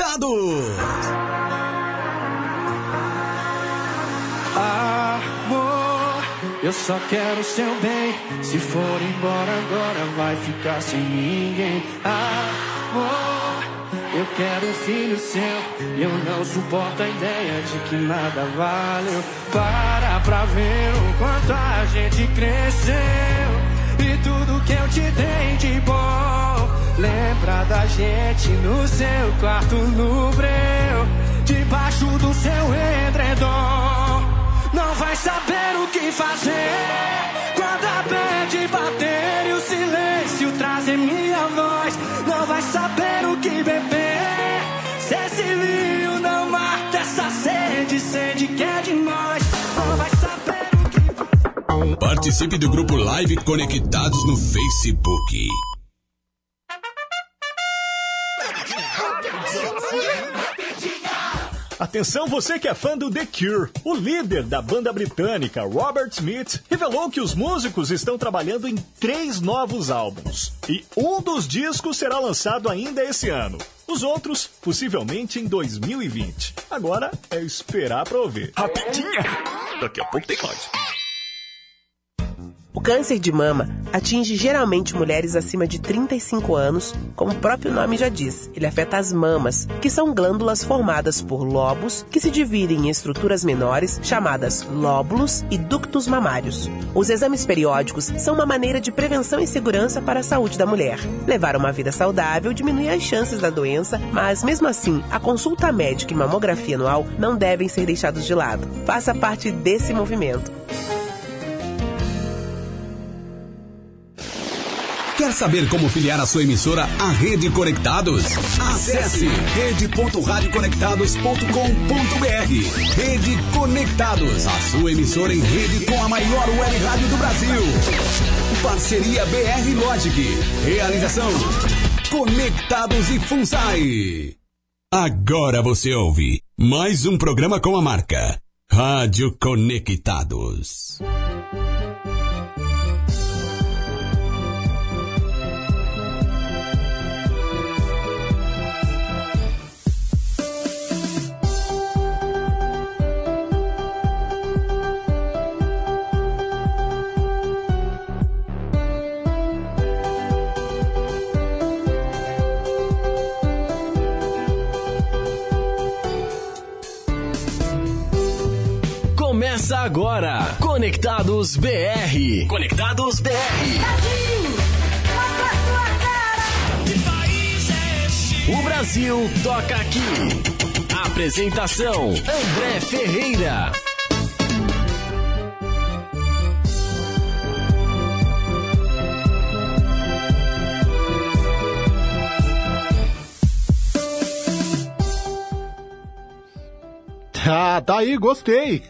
conectado. Amor, eu só quero seu bem. Se for embora agora, vai ficar sem ninguém. Amor, eu quero um filho seu. Eu não suporto a ideia de que nada valeu. Para pra ver o quanto a gente cresceu. E tudo que eu te dei de bom. Lembra da gente no seu quarto no breu. Debaixo do seu edredom. Não vai saber o que fazer. Quando a bad bater e o silêncio trazer minha voz. Não vai saber o que beber. Participe do grupo Live Conectados no Facebook. Atenção você que é fã do The Cure. O líder da banda britânica, Robert Smith, revelou que os músicos estão trabalhando em três novos álbuns. E um dos discos será lançado ainda esse ano. Os outros, possivelmente em 2020. Agora é esperar pra ouvir. Rapidinha! Daqui a pouco tem mais. O câncer de mama atinge geralmente mulheres acima de 35 anos, como o próprio nome já diz. Ele afeta as mamas, que são glândulas formadas por lobos que se dividem em estruturas menores, chamadas lóbulos e ductos mamários. Os exames periódicos são uma maneira de prevenção e segurança para a saúde da mulher. Levar uma vida saudável diminui as chances da doença, mas mesmo assim, a consulta médica e mamografia anual não devem ser deixados de lado. Faça parte desse movimento. Quer saber como filiar a sua emissora à Rede Conectados? Acesse rede.radioconectados.com.br. Rede Conectados, a sua emissora em rede com a maior web rádio do Brasil. Parceria BR Logic. Realização Conectados e FUNSAI. Agora você ouve mais um programa com a marca Rádio Conectados. Começa agora, Conectados BR. Conectados BR. O Brasil toca aqui. Apresentação: André Ferreira. Ah, tá aí, gostei.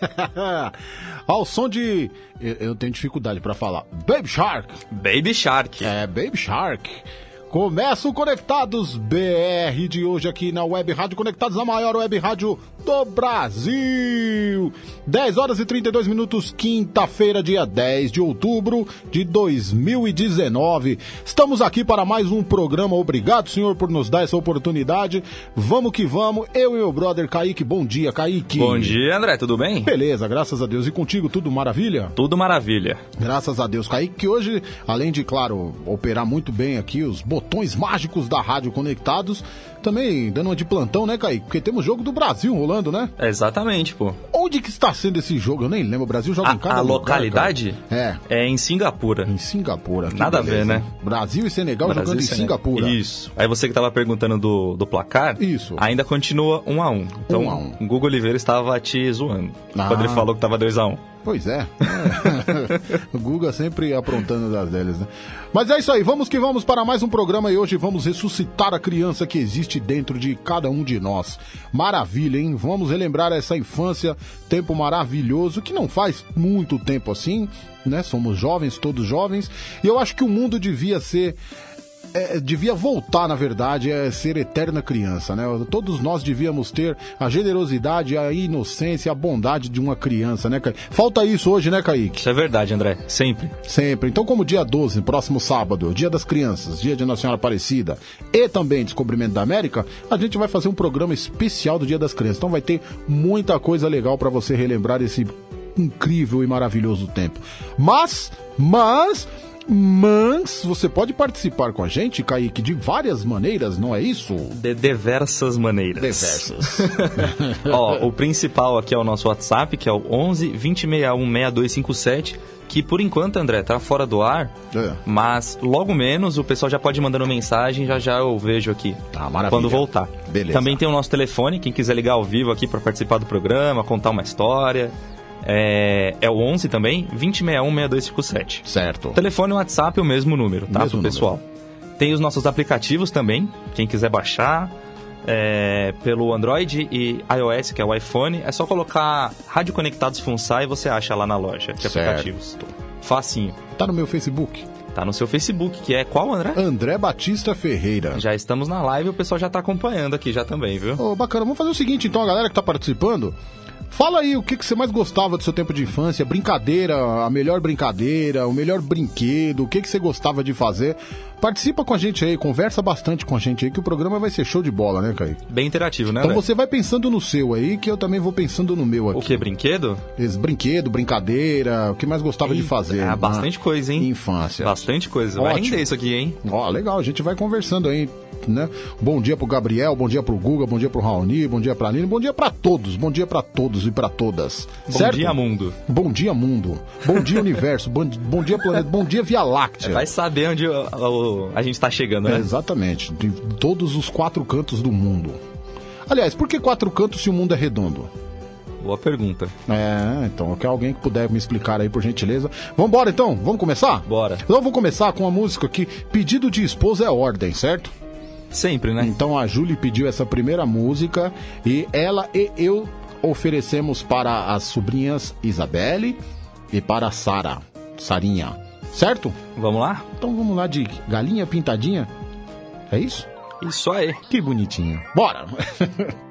Ao som de. Eu, eu tenho dificuldade pra falar. Baby Shark. Baby Shark. É, Baby Shark. Começa o Conectados BR de hoje aqui na Web Rádio Conectados, a maior web rádio do Brasil. 10 horas e 32 minutos, quinta-feira, dia 10 de outubro de 2019. Estamos aqui para mais um programa. Obrigado, senhor, por nos dar essa oportunidade. Vamos que vamos. Eu e meu brother Kaique. Bom dia, Kaique. Bom dia, André, tudo bem? Beleza, graças a Deus. E contigo, tudo maravilha? Tudo maravilha. Graças a Deus. Kaique, que hoje, além de, claro, operar muito bem aqui os botões mágicos da Rádio Conectados, também dando uma de plantão, né, Kaique? Porque temos jogo do Brasil rolando, né? Exatamente, pô. Onde que está sendo esse jogo? Eu nem lembro. O Brasil joga A, em cada a lugar, localidade cara. é em Singapura. É, em Singapura. Nada a beleza, ver, né? Brasil e Senegal Brasil jogando e em Senegal. Singapura. Isso. Aí você que tava perguntando do, do placar, Isso. ainda continua 1 a 1 Então, Um a um. o Google Oliveira estava te zoando. Ah. Quando ele falou que tava 2 a 1 Pois é. É. o Guga sempre aprontando das deles, né? Mas é isso aí, vamos que vamos para mais um programa e hoje vamos ressuscitar a criança que existe dentro de cada um de nós. Maravilha, hein? Vamos relembrar essa infância, tempo maravilhoso, que não faz muito tempo assim, né? Somos jovens, todos jovens, e eu acho que o mundo devia ser é, devia voltar, na verdade, é ser eterna criança, né? Todos nós devíamos ter a generosidade, a inocência, a bondade de uma criança, né, Kaique? Falta isso hoje, né, Kaique? Isso é verdade, André. Sempre. Sempre. Então, como dia 12, próximo sábado, dia das crianças, dia de Nossa Senhora Aparecida e também Descobrimento da América, a gente vai fazer um programa especial do Dia das Crianças. Então vai ter muita coisa legal para você relembrar esse incrível e maravilhoso tempo. Mas, mas, mas você pode participar com a gente, Kaique, de várias maneiras, não é isso? De diversas maneiras. Diversas. Ó, o principal aqui é o nosso WhatsApp, que é o 11 2061 6257, que por enquanto, André, tá fora do ar, É. mas logo menos o pessoal já pode ir mandando mensagem, já já eu vejo aqui. Tá, maravilha. Quando voltar. Beleza. Também tem o nosso telefone, quem quiser ligar ao vivo aqui para participar do programa, contar uma história. É, é o 11 também, 2061 6257. Certo. Telefone e WhatsApp é o mesmo número, tá, Mesmo pro pessoal. Tem os nossos aplicativos também, quem quiser baixar é, pelo Android e iOS, que é o iPhone, é só colocar Rádio Conectados Funsai e você acha lá na loja de Certo. aplicativos. Facinho. Tá no meu Facebook. Tá no seu Facebook, que é qual, André? André Batista Ferreira. Já estamos na live e o pessoal já tá acompanhando aqui já também, viu? Ô, bacana, vamos fazer o seguinte então, a galera que tá participando. Fala aí o que, que você mais gostava do seu tempo de infância, brincadeira, a melhor brincadeira, o melhor brinquedo, o que, que você gostava de fazer. Participa com a gente aí, conversa bastante com a gente aí, que o programa vai ser show de bola, né, Kaique? Bem interativo, né, Então você vai pensando no seu aí, que eu também vou pensando no meu aqui. O que, brinquedo? Esse brinquedo, brincadeira, o que mais gostava de Eita, fazer? ah, bastante coisa, hein? Infância. Bastante coisa. Vai Ótimo. render isso aqui, hein? Ó, legal, a gente vai conversando aí, né? Bom dia pro Gabriel, bom dia pro Guga, bom dia pro Raoni, bom dia pra Aline, bom dia pra todos, bom dia pra todos e pra todas. Bom certo? dia, mundo. Bom dia, mundo. Bom dia, universo. Bom, bom dia, planeta. Bom dia, Via Láctea. Vai saber onde o- a gente tá chegando, É, né? exatamente. De todos os quatro cantos do mundo. Aliás, por que quatro cantos se o mundo é redondo? Boa pergunta. É, então, quer alguém que puder me explicar aí, por gentileza. Vambora, então? Vamos começar? Bora. Então, eu vou começar com a música que Pedido de esposa é ordem, certo? Sempre, né? Então a Julie pediu essa primeira música e ela e eu oferecemos para as sobrinhas Isabelle e para a Sara, Sarinha, certo? Vamos lá? Então vamos lá de galinha pintadinha. É isso? Isso aí. Que bonitinho. Bora!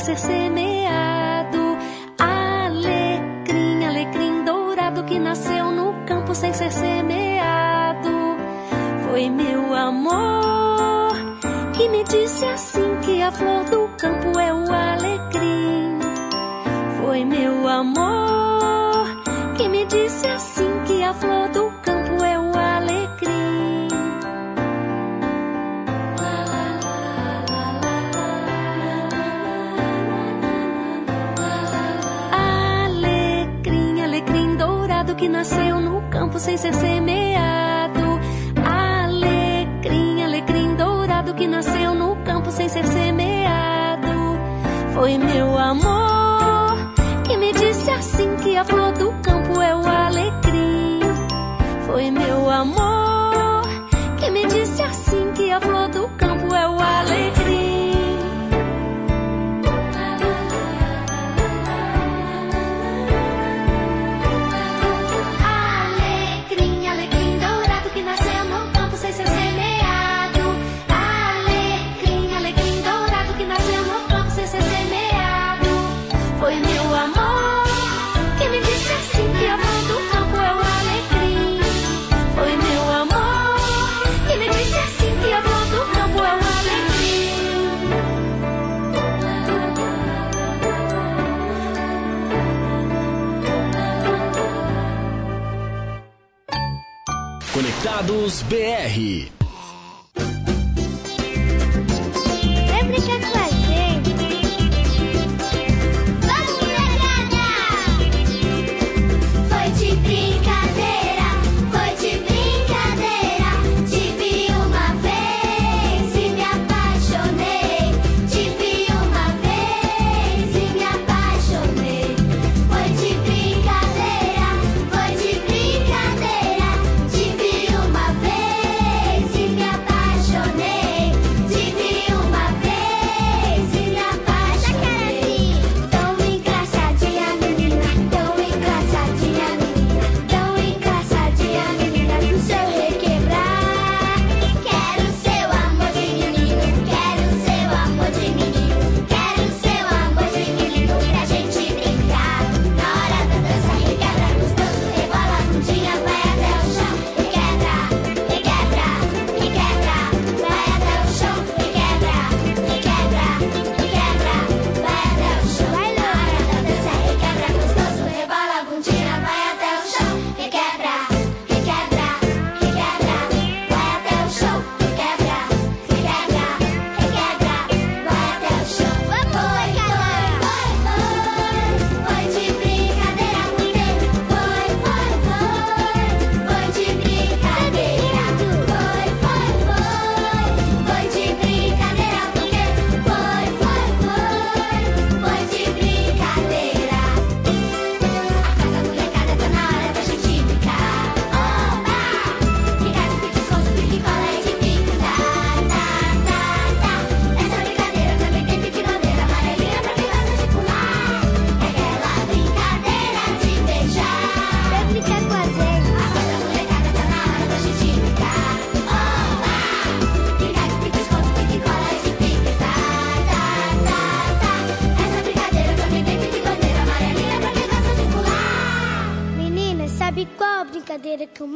ser semeado. Alecrim, alecrim dourado que nasceu no campo sem ser semeado. Foi meu amor que me disse assim que a flor do campo é o alecrim. Foi meu amor que me disse assim nasceu no campo sem ser semeado. Alecrim, alecrim dourado que nasceu no campo sem ser semeado. Foi meu amor que me disse assim que a flor do campo é o alecrim. Foi meu amor Conectados BR.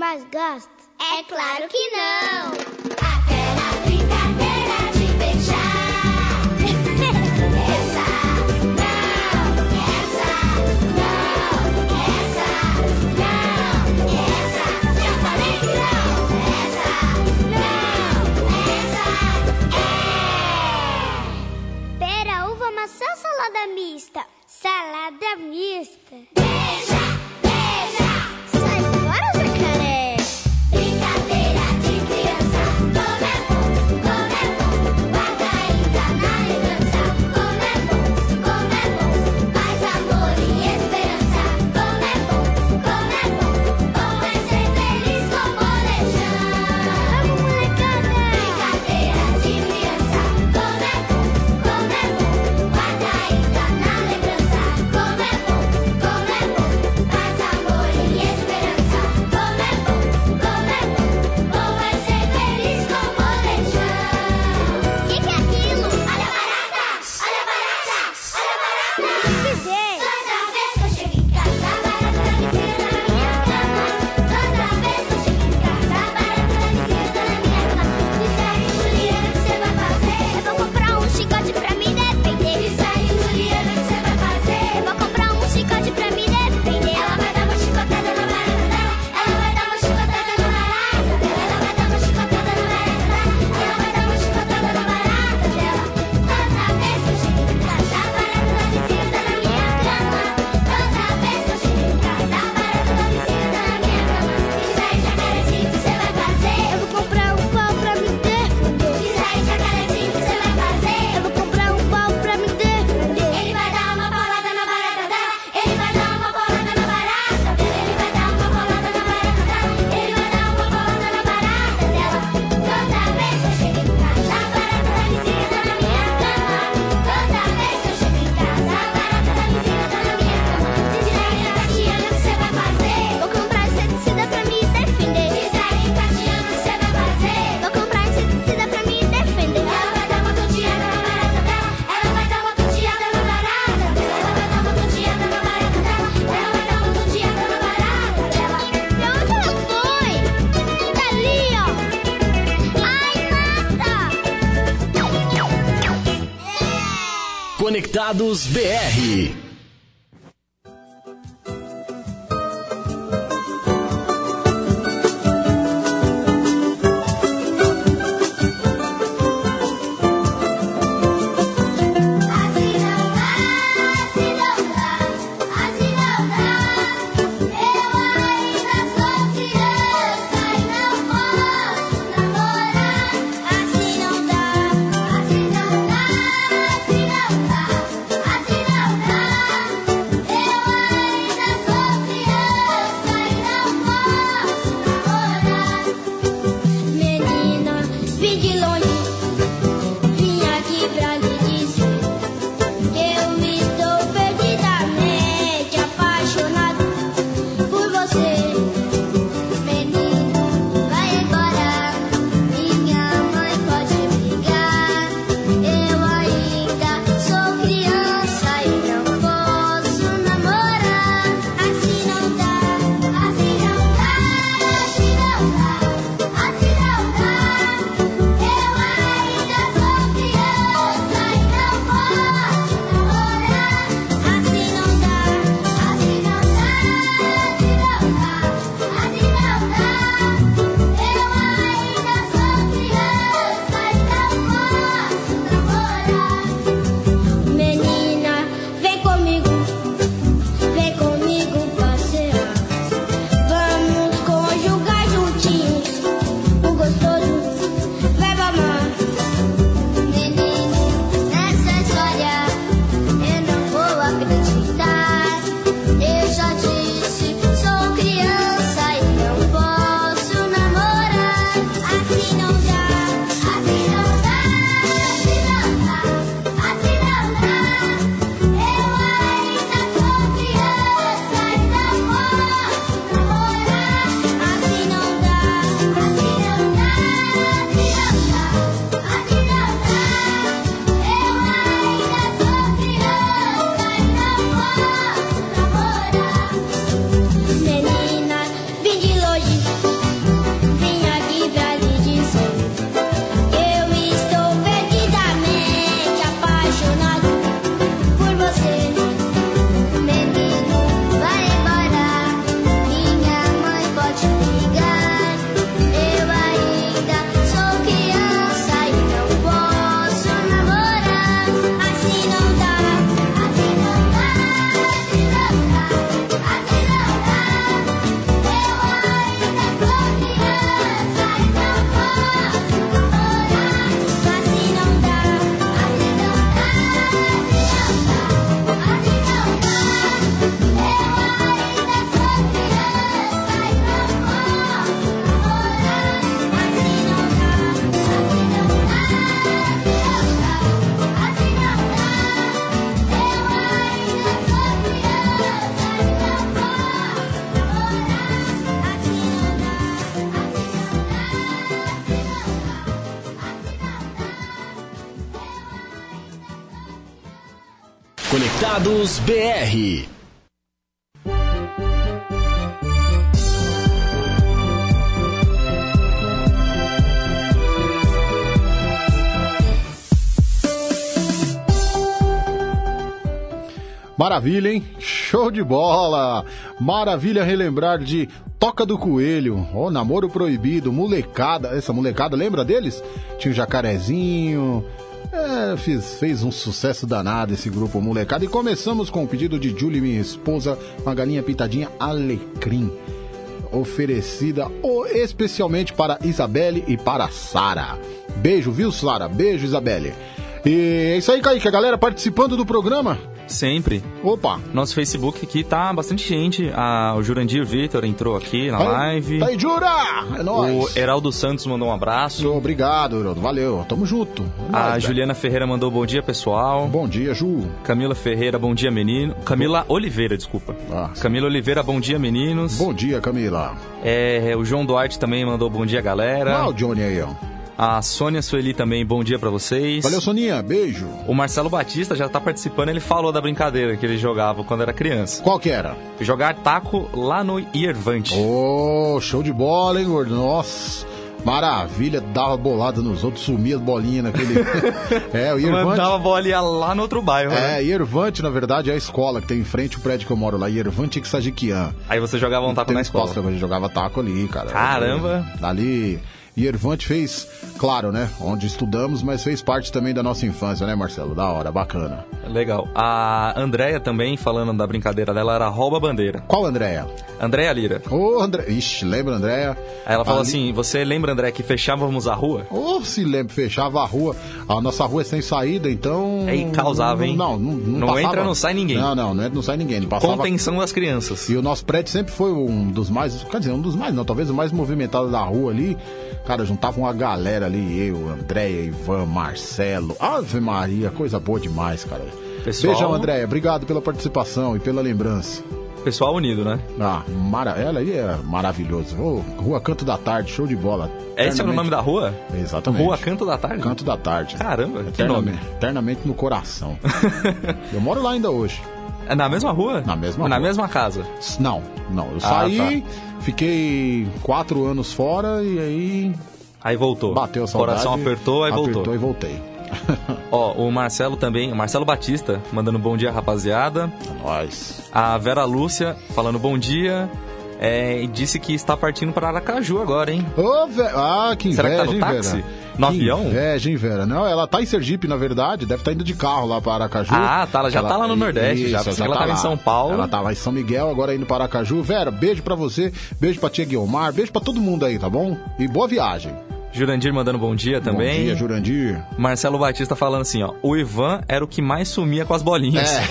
mais gasta? É claro que não! Aquela brincadeira de beijar. essa não, essa não, essa não, essa já falei que não. Essa não, essa é. Pera, uva, maçã, salada mista. Salada mista. Beija! Conectados BR. BR. Maravilha, hein? Show de bola! Maravilha relembrar de Toca do Coelho, ó, Namoro Proibido, Molecada. Essa molecada, lembra deles? Tinha o Jacarezinho. É, fiz, fez um sucesso danado esse grupo Molecada. E começamos com o pedido de Julie, minha esposa, uma galinha pitadinha alecrim. Oferecida especialmente para Isabelle e para Sara. Beijo, viu, Sara? Beijo, Isabelle. E é isso aí, Kaique. A galera participando do programa. Sempre. Opa! Nosso Facebook aqui tá bastante gente. Ah, o Jurandir Vitor entrou aqui na live. Tá aí, Jura! É O nóis! Heraldo Santos mandou um abraço. Obrigado, Heraldo. Valeu. Tamo junto. É A nóis, velho. Juliana Ferreira mandou bom dia, pessoal. Bom dia, Ju. Camila Ferreira, bom dia, menino. Camila Oliveira, desculpa. Ah, Camila Oliveira, bom dia, meninos. Bom dia, Camila. É, o João Duarte também mandou bom dia, galera. Ah, o Johnny aí, ó. A Sônia Sueli também, bom dia pra vocês. Valeu, Soninha. Beijo. O Marcelo Batista já tá participando, ele falou da brincadeira que ele jogava quando era criança. Qual que era? Jogar taco lá no Irvante. Ô, show de bola, hein, gordo? Nossa. Maravilha, dava bolada nos outros, sumia as bolinhas naquele. é, o Mandava Irvante. a bola ia lá no outro bairro, né? É, Irvante, na verdade, é a escola que tem em frente ao prédio que eu moro lá. Irvante Xajiquian. Aí você jogava um taco na escola. A gente jogava taco ali, cara. Caramba. Ali. E Irvante fez, claro, né? Onde estudamos, mas fez parte também da nossa infância, né, Marcelo? Da hora, bacana. Legal. A Andréia também, falando da brincadeira dela, era rouba bandeira. Qual Andréia? Andréia Lira. Ô, André. Ixi, lembra, Andréia? Aí ela falou Ali- assim: você lembra, André, que fechávamos a rua? Ô, se lembra, fechava a rua. A nossa rua é sem saída, então. Aí causava, hein? Não, não, não, Não passava. entra, não sai ninguém. Não, não, não, entra, não sai ninguém. Ele passava. Contenção das crianças. E o nosso prédio sempre foi um dos mais, quer dizer, um dos mais, não, talvez o mais movimentado da rua ali. Cara, juntava uma galera ali, eu, Andréia, Ivan, Marcelo. Ave Maria, coisa boa demais, cara. Pessoal- Beijão, Andréia. Obrigado pela participação e pela lembrança. Pessoal unido, né? Ah, mara... ela aí é maravilhoso. Ô, Rua Canto da Tarde, show de bola. Esse era o nome da rua? Exatamente. Rua Canto da Tarde? Canto da Tarde. Caramba, que Eternamente, nome. eternamente no coração. eu moro lá ainda hoje. É na mesma rua? Na mesma Na rua. mesma casa. Não, não. Eu Ah, saí, fiquei quatro anos fora e aí Aí voltou. bateu a saudade. Coração apertou, aí apertou voltou. e voltei. Ó, o Marcelo também, o Marcelo Batista, mandando bom dia, rapaziada. Nós. A Vera Lúcia, falando bom dia. É, e disse que está partindo para Aracaju agora, hein? Ô, Ve- Ah, que inveja, Será que tá no táxi? Vera? No Que avião? Inveja, hein, Vera? Não, ela tá em Sergipe, na verdade. Deve estar indo de carro lá para Aracaju. Ah, tá, ela já tá lá no Nordeste, já. Pensei que ela tava em lá. São Paulo. Ela tava em São Miguel, agora indo para Aracaju. Vera, beijo pra você, beijo pra tia Guilmar, beijo pra todo mundo aí, tá bom? E boa viagem. Jurandir mandando bom dia também. Bom dia, Jurandir. Marcelo Batista falando assim, ó. O Ivan era o que mais sumia com as bolinhas. É,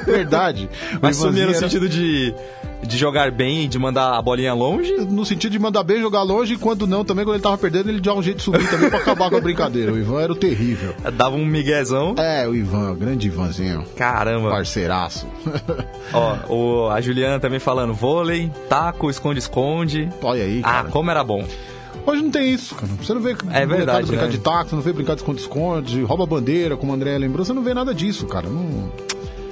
verdade. Mas sumia no era- sentido de, de jogar bem e de mandar a bolinha longe. No sentido de mandar bem jogar longe, e quando não, também quando ele tava perdendo, ele dava um jeito de subir também pra acabar com a brincadeira. O Ivan era o terrível. Dava um miguezão. É, o Ivan, o grande Ivanzinho. Caramba. Parceiraço. Ó, o, a Juliana também falando vôlei, taco, esconde-esconde. Olha aí, Ah, cara. como era bom. Hoje não tem isso, cara. Você não vê É verdade, brincar né? de táxi, não vê brincar de esconde-esconde, rouba bandeira, como o André lembrou. Você não vê nada disso, cara. Não...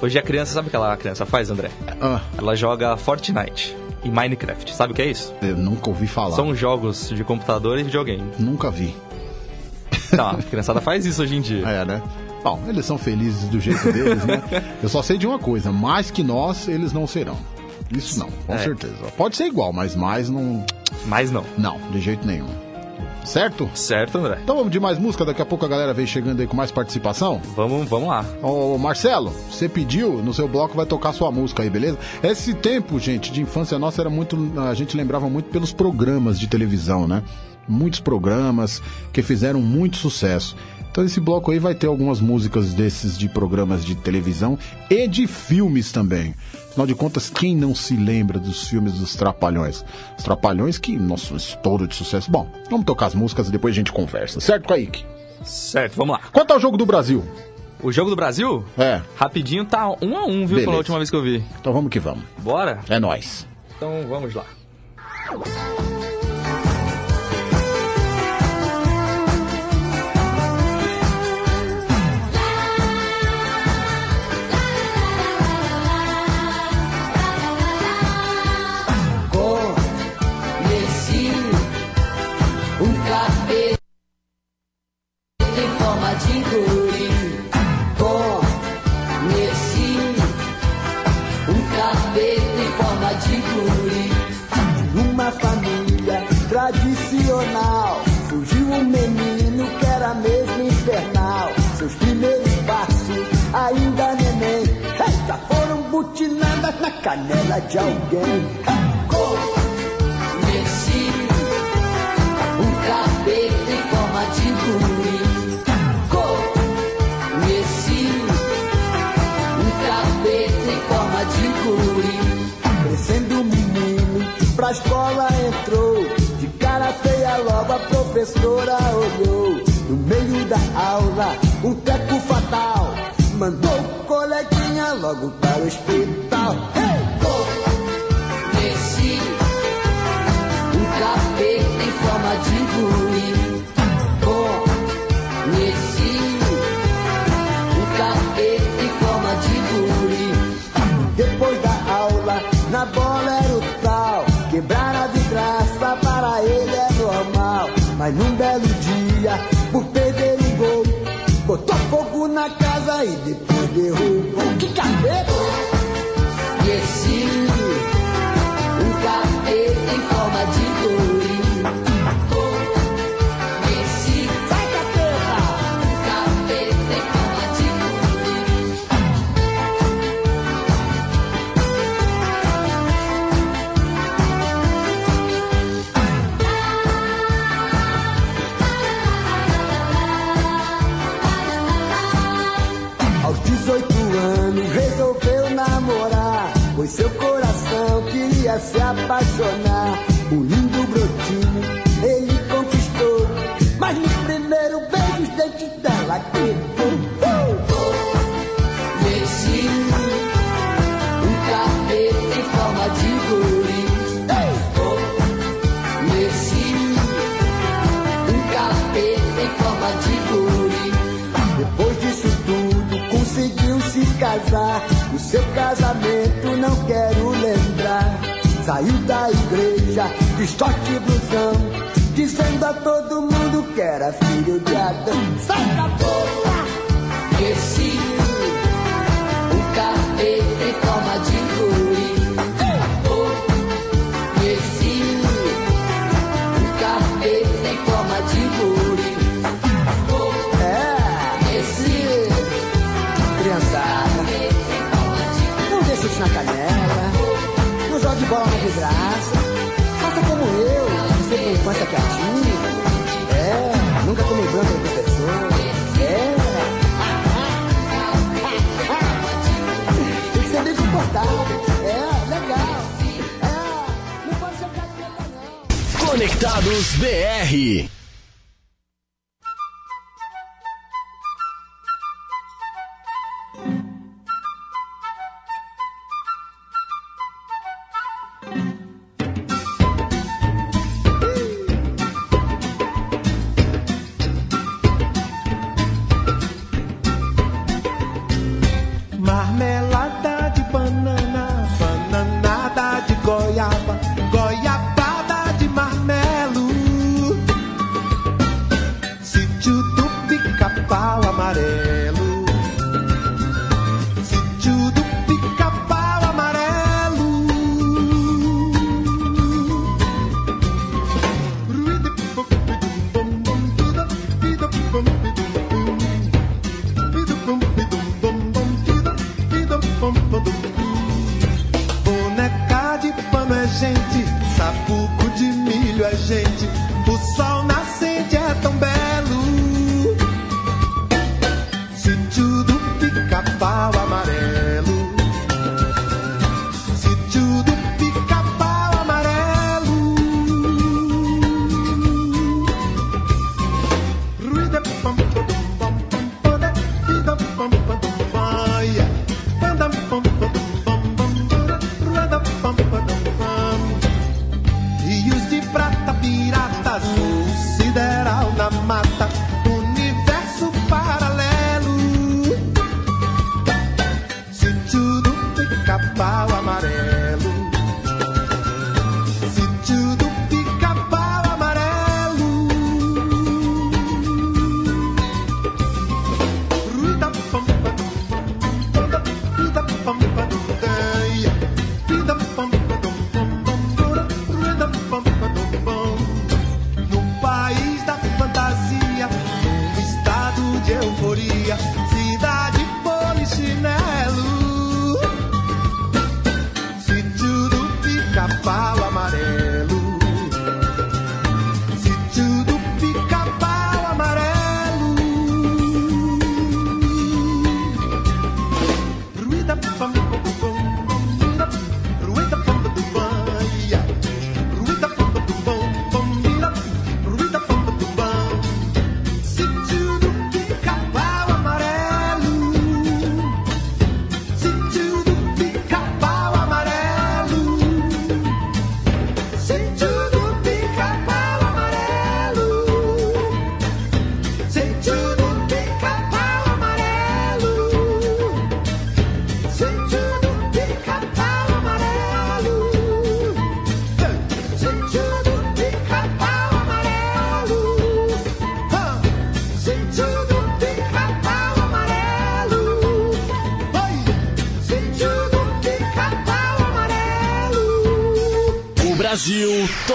Hoje a criança, sabe o que ela, a criança faz, André? Ah, Ela joga Fortnite e Minecraft. Sabe o que é isso? eu nunca ouvi falar. São jogos de computador e videogame. Nunca vi. Então, a criançada faz isso hoje em dia. É, né? Bom, eles são felizes do jeito deles, né? Eu só sei de uma coisa: mais que nós, eles não serão. Isso não, com É. certeza. Pode ser igual, mas mais não. Mas não. Não, de jeito nenhum. Certo? Certo, André? Então vamos de mais música, daqui a pouco a galera vem chegando aí com mais participação. Vamos, vamos lá. Ô Marcelo, você pediu, no seu bloco vai tocar sua música aí, beleza? Esse tempo, gente, de infância nossa era muito. A gente lembrava muito pelos programas de televisão, né? Muitos programas que fizeram muito sucesso. Então esse bloco aí vai ter algumas músicas desses de programas de televisão e de filmes também. Afinal de contas, quem não se lembra dos filmes dos Trapalhões? Os Trapalhões que, nossa, um estouro de sucesso. Bom, vamos tocar as músicas e depois a gente conversa, certo, Kaique? Certo, vamos lá. Quanto ao jogo do Brasil? O jogo do Brasil? É, Rapidinho tá um a um, viu? Beleza. Pela última vez que eu vi. então vamos que vamos. Bora? É nóis. Então vamos lá. tem forma de guri. É, esse criançada. Não deixa chute na canela. Não jogue bola no vidrado. Conectados BR.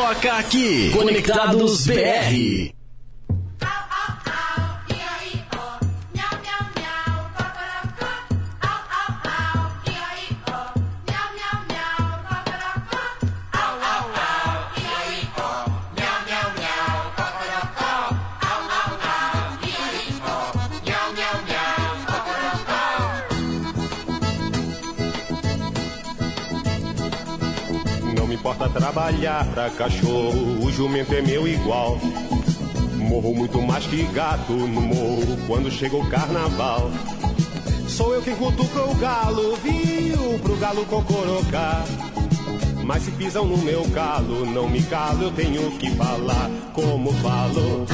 Toca aqui. Conectados BR. Pra cachorro, o jumento é meu igual. Morro muito mais que gato no morro quando chega o carnaval. Sou eu quem cutuca o galo, viu? Pro galo cocorocar. Mas se pisam no meu calo, não me calo, eu tenho que falar como falo.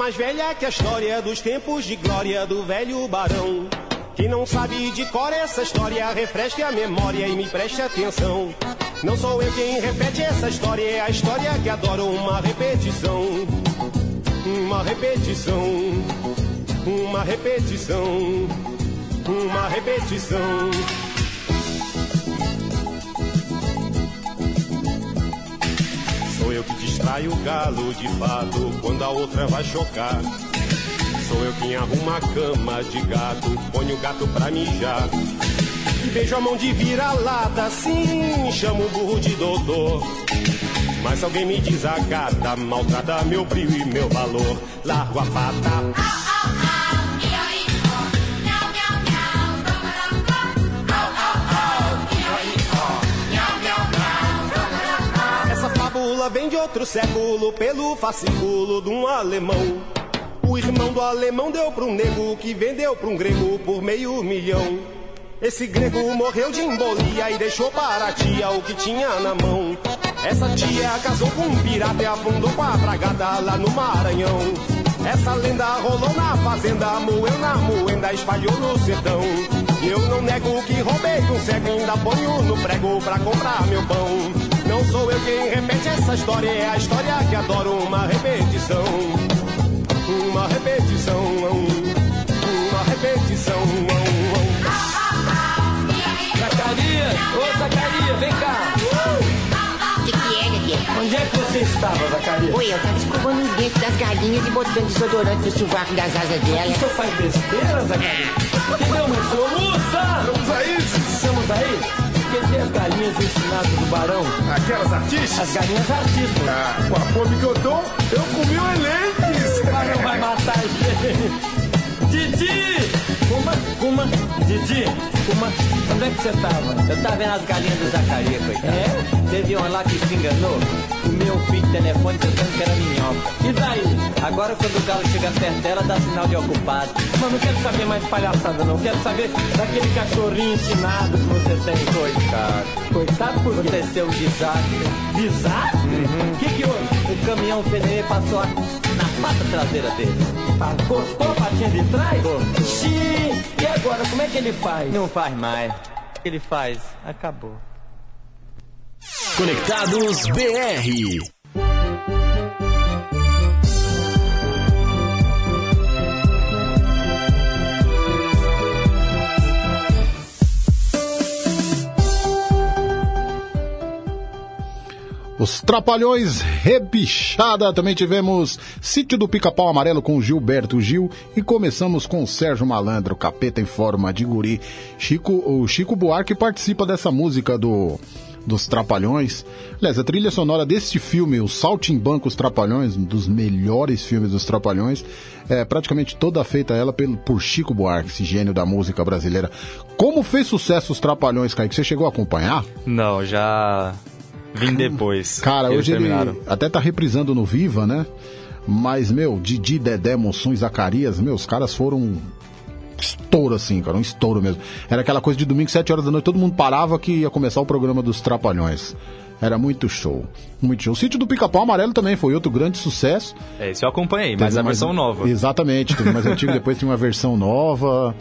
Mais velha que a história dos tempos de glória do velho barão. Quem não sabe de cor essa história, refresque a memória e me preste atenção. Não sou eu quem repete essa história, é a história que adora uma repetição. Uma repetição, uma repetição, uma repetição. Distraio o galo de fato quando a outra vai chocar. Sou eu quem arruma a cama de gato, ponho o gato pra mijar. Beijo a mão de vira-lata, sim, chamo o burro de doutor. Mas se alguém me desacata, maltrata meu brilho e meu valor, largo a pata. Fábula vem de outro século, pelo fascículo de um alemão. O irmão do alemão deu pra um nego que vendeu pra um grego por meio milhão. Esse grego morreu de embolia e deixou para a tia o que tinha na mão. Essa tia casou com um pirata e afundou com a bragada lá no Maranhão. Essa lenda rolou na fazenda, moeu na moenda, espalhou no sertão. E eu não nego que roubei um cego, ainda ponho no prego pra comprar meu pão. Não sou eu quem repete essa história, é a história que adoro uma repetição. Uma repetição, uma repetição. Zacarias! Ô, Zacarias, vem cá! O que, que é? Onde é que você estava, Zacarias? Oi, eu tava escovando os dentes das galinhas e botando desodorante no sovaco das asas delas. Você faz besteira, Zacarias? Entendeu, meu senhor? Moça! Vamos aí, Estamos aí? Dizer as galinhas ensinadas do barão? Aquelas artistas? As galinhas artistas. Ah, com a fome que eu tô, eu comi o elenque. O barão vai matar a gente. Didi! Uma, uma, Didi, uma. Onde é que você tava? Eu tava vendo as galinhas do Zacarias, coitado. É? Teve uma lá que se enganou, comeu um fio de telefone pensando que era minhoca. E daí? Agora quando o galo chega perto dela, dá sinal de ocupado. Mas não quero saber mais palhaçada, não. Quero saber daquele cachorrinho ensinado que você tem. Coitado. Coitado por quê? Aconteceu um desastre. Desastre? O que que houve? O caminhão pneu passou a- na pata traseira dele. Ah, Cortou a patinha de trás? Cortou. Xiii! E agora, como é que ele faz? Não faz mais. O que ele faz? Acabou. Conectados BR. Os Trapalhões Rebichada. Também tivemos Sítio do Pica-Pau Amarelo com Gilberto Gil. E começamos com Sérgio Malandro, Capeta em Forma de Guri. Chico, o Chico Buarque participa dessa música do dos Trapalhões. Aliás, a trilha sonora deste filme, o Saltimbancos Trapalhões, um dos melhores filmes dos Trapalhões, é praticamente toda feita ela pelo, por Chico Buarque, esse gênio da música brasileira. Como fez sucesso os Trapalhões, Kaique? Você chegou a acompanhar? Não, já vim depois. Cara, hoje ele terminaram. até tá reprisando no Viva, né? Mas, meu, Didi, Dedé, Moção e Zacarias, meus caras foram estouro assim, cara, um estouro mesmo. Era aquela coisa de domingo, 7 horas da noite, todo mundo parava que ia começar o programa dos Trapalhões. Era muito show, muito show. O Sítio do Pica-Pau Amarelo também foi outro grande sucesso. É, isso eu acompanhei, mas Teve a mais- versão nova. Exatamente, teve mais antigo, depois tinha uma versão nova.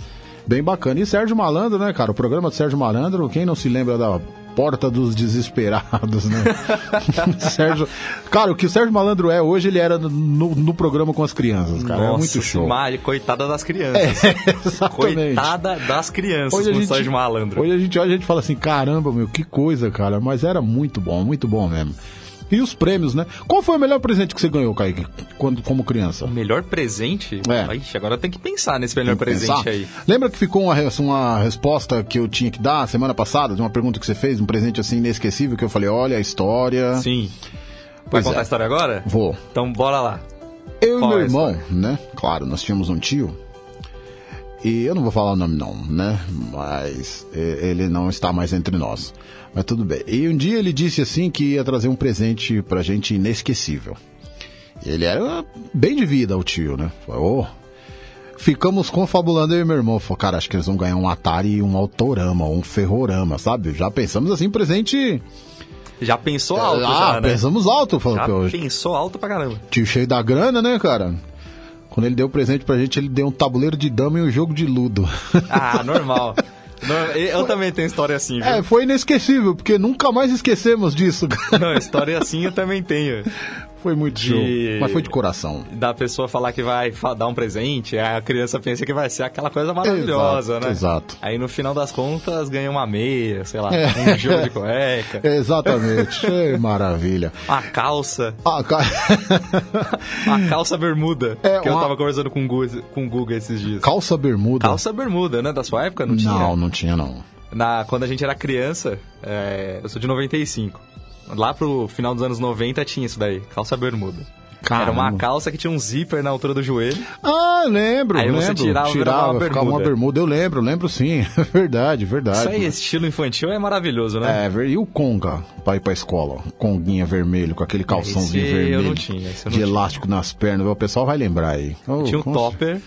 Bem bacana. E Sérgio Malandro, né, cara? O programa do Sérgio Malandro, quem não se lembra da Porta dos Desesperados, né? Sérgio. Cara, o que o Sérgio Malandro é hoje, ele era no, no programa com as crianças, cara. é Nossa, muito show. Mari, coitada das crianças. exatamente. Coitada das crianças Hoje a, gente, Sérgio Malandro. hoje a gente olha e a gente fala assim, caramba, meu, que coisa, cara. Mas era muito bom, muito bom mesmo. E os prêmios, né? Qual foi o melhor presente que você ganhou, Kaique, quando, como criança? O melhor presente? É. Ixi, agora tem que pensar nesse melhor presente pensar. aí. Lembra que ficou uma, uma resposta que eu tinha que dar semana passada, de uma pergunta que você fez, um presente assim inesquecível, que eu falei, olha a história. Sim. Vai Pois contar é. a história agora? Vou. Então bora lá. Eu e Qual meu é irmão, né? Claro, nós tínhamos um tio. E eu não vou falar o nome não, né? Mas eh, ele não está mais entre nós. Mas tudo bem. E um dia ele disse assim que ia trazer um presente pra gente inesquecível. Ele era bem de vida, o tio, né? Ô. Ficamos confabulando eu e meu irmão. Falei, cara, acho que eles vão ganhar um Atari e um Autorama, um Ferrorama, sabe? Já pensamos assim, presente. Já pensou alto ah, já, né? pensamos alto. Falou, Já pô, pensou alto pra caramba. tio cheio da grana, né, cara? Quando ele deu o presente pra gente, ele deu um tabuleiro de dama e um jogo de ludo. Ah, normal. Nor- Eu também tenho história assim, viu? é, foi inesquecível, porque nunca mais esquecemos disso. Não, história assim eu também tenho. Foi muito show. De- Mas foi de coração. Da pessoa falar que vai dar um presente, a criança pensa que vai ser aquela coisa maravilhosa, Exato, né? exato. Aí no final das contas ganha uma meia, sei lá, É. um jogo de cueca, Exatamente. Ei, maravilha. uma calça, Ah, ca- uma calça bermuda, É, que eu uma- tava conversando com o Guga, com o Guga esses dias. Calça bermuda. Calça bermuda, né? Da sua época não tinha? Não, não tinha, não. Na, quando a gente era criança, é, eu sou de 95. Lá pro final dos anos 90 tinha isso daí, calça bermuda. Era uma Caramba. calça que tinha um zíper na altura do joelho. Ah, lembro, Aí lembro. você tirava, virava uma ficava uma bermuda. bermuda. Eu lembro, lembro sim. verdade, verdade. Isso aí, esse estilo infantil é maravilhoso, né? É, e o Conga pra ir pra escola? Conguinha vermelho, com aquele calçãozinho Esse eu vermelho. não tinha, eu não de tinha. elástico nas pernas. O pessoal vai lembrar aí. Oh, Tinha um topper,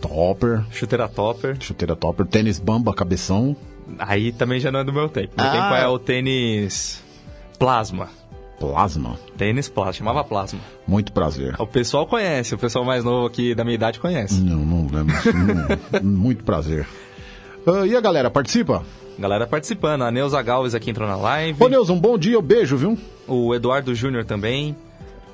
Topper, chuteira topper. chuteira topper, tênis bamba, cabeção. Aí também já não é do meu tempo. Meu Ah. tempo é o tênis plasma. Plasma. Tênis plasma, chamava plasma. Muito prazer. O pessoal conhece, o pessoal mais novo aqui da minha idade conhece. Não, não lembro. Não, muito prazer. Ah, e a galera, participa? Galera participando, a Neuza Galves aqui entrou na live. Ô, Neuza, um bom dia, um beijo, viu? O Eduardo Júnior também.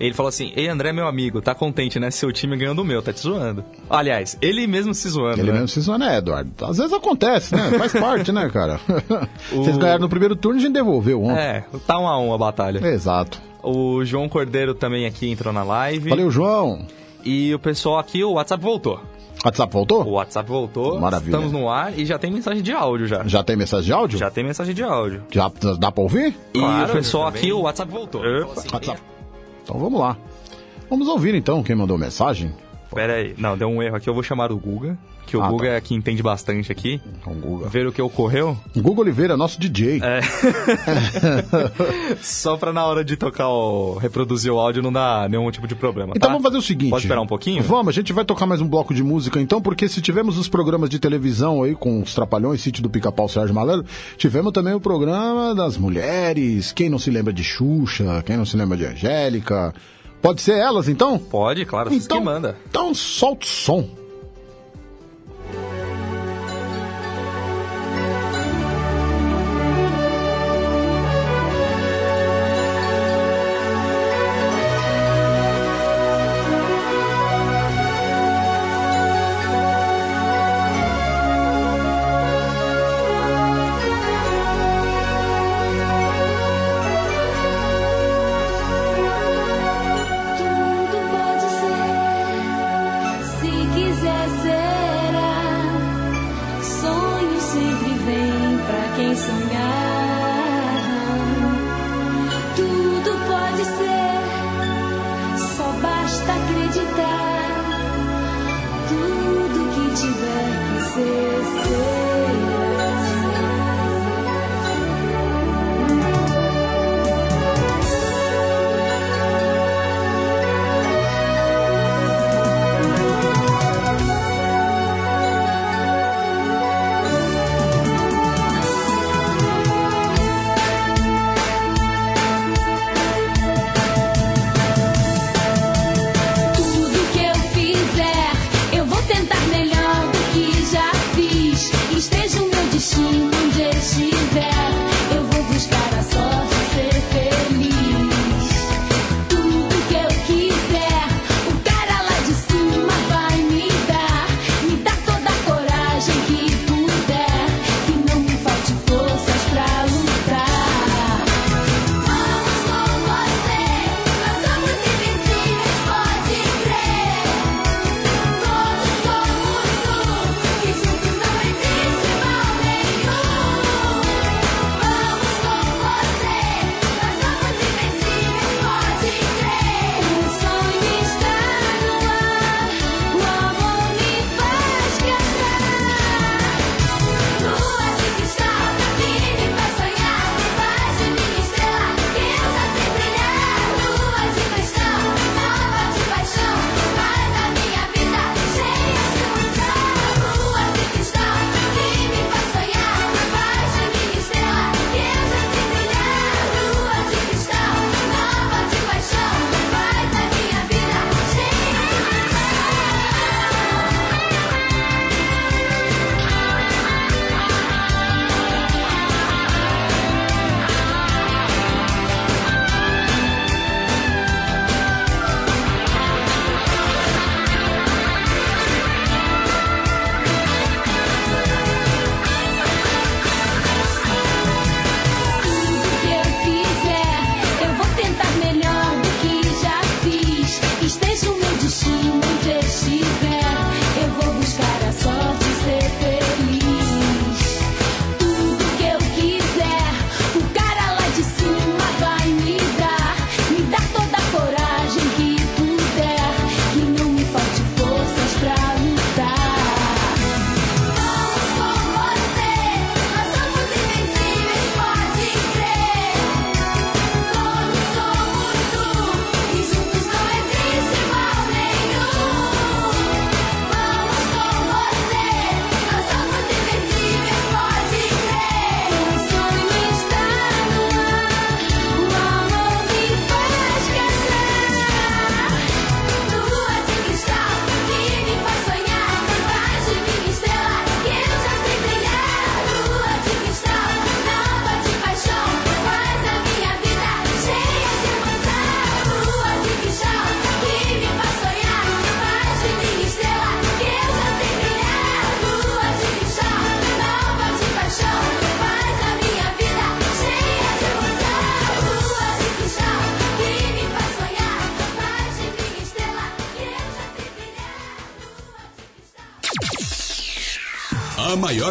Ele falou assim: Ei, André, meu amigo, tá contente, né? Seu time ganhando o meu, tá te zoando. Aliás, ele mesmo se zoando. Ele né? mesmo se zoando, é, Eduardo. Às vezes acontece, né? Faz parte, né, cara? Vocês ganharam no primeiro turno e a gente devolveu ontem. É, tá um a um a batalha. Exato. O João Cordeiro também aqui entrou na live. Valeu, João. E o pessoal aqui, o WhatsApp voltou. WhatsApp voltou? O WhatsApp voltou. Maravilha. Estamos no ar e já tem mensagem de áudio já. Já tem mensagem de áudio? Já tem mensagem de áudio. Já dá pra ouvir? E Claro, o pessoal aqui, o WhatsApp voltou. WhatsApp. Então vamos lá. Vamos ouvir então quem mandou mensagem. Pera aí. Não, deu um erro aqui. Eu vou chamar o Guga. Que o Ah, Guga tá. é que entende bastante aqui. O Guga. Ver o que ocorreu. Guga Oliveira, nosso DJ. É. Só pra na hora de tocar o... reproduzir o áudio não dar nenhum tipo de problema. Então tá? vamos fazer o seguinte. Pode esperar um pouquinho? Vamos, a gente vai tocar mais um bloco de música então, porque se tivemos os programas de televisão aí com os Trapalhões, Sítio do Pica-Pau, Sérgio Malandro, tivemos também o programa das mulheres, quem não se lembra de Xuxa, quem não se lembra de Angélica. Pode ser elas então? Pode, claro, então, manda. Então solta o som.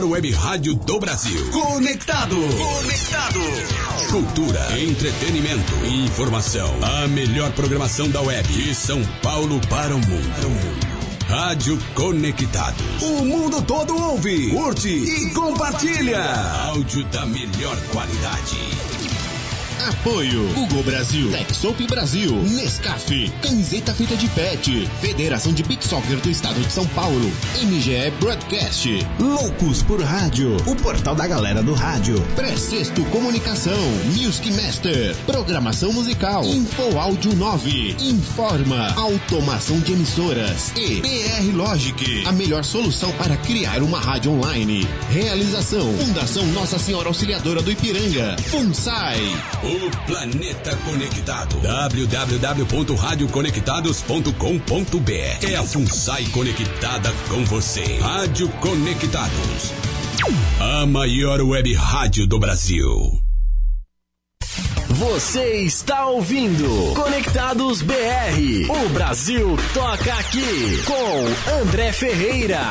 Maior web rádio do Brasil. Conectado. Conectado. Cultura, entretenimento, informação. A melhor programação da web. De São Paulo para o mundo. Rádio Conectados. O mundo todo ouve, curte e compartilha. Áudio da melhor qualidade. Apoio Google Brasil, TechSoup Brasil, Nescafé, camiseta feita de pet, Federação de Beach Soccer do Estado de São Paulo, MGE Broadcast, Loucos por Rádio, o portal da galera do rádio, Pré-Sexto Comunicação, Music Master, Programação Musical, Info Áudio 9, Informa, Automação de Emissoras e BR Logic, a melhor solução para criar uma rádio online. Realização, Fundação Nossa Senhora Auxiliadora do Ipiranga, FUNSAI. O planeta conectado. www.radioconectados.com.br É a FUNSAI conectada com você. Rádio Conectados. A maior web rádio do Brasil. Você está ouvindo Conectados BR. O Brasil toca aqui com André Ferreira.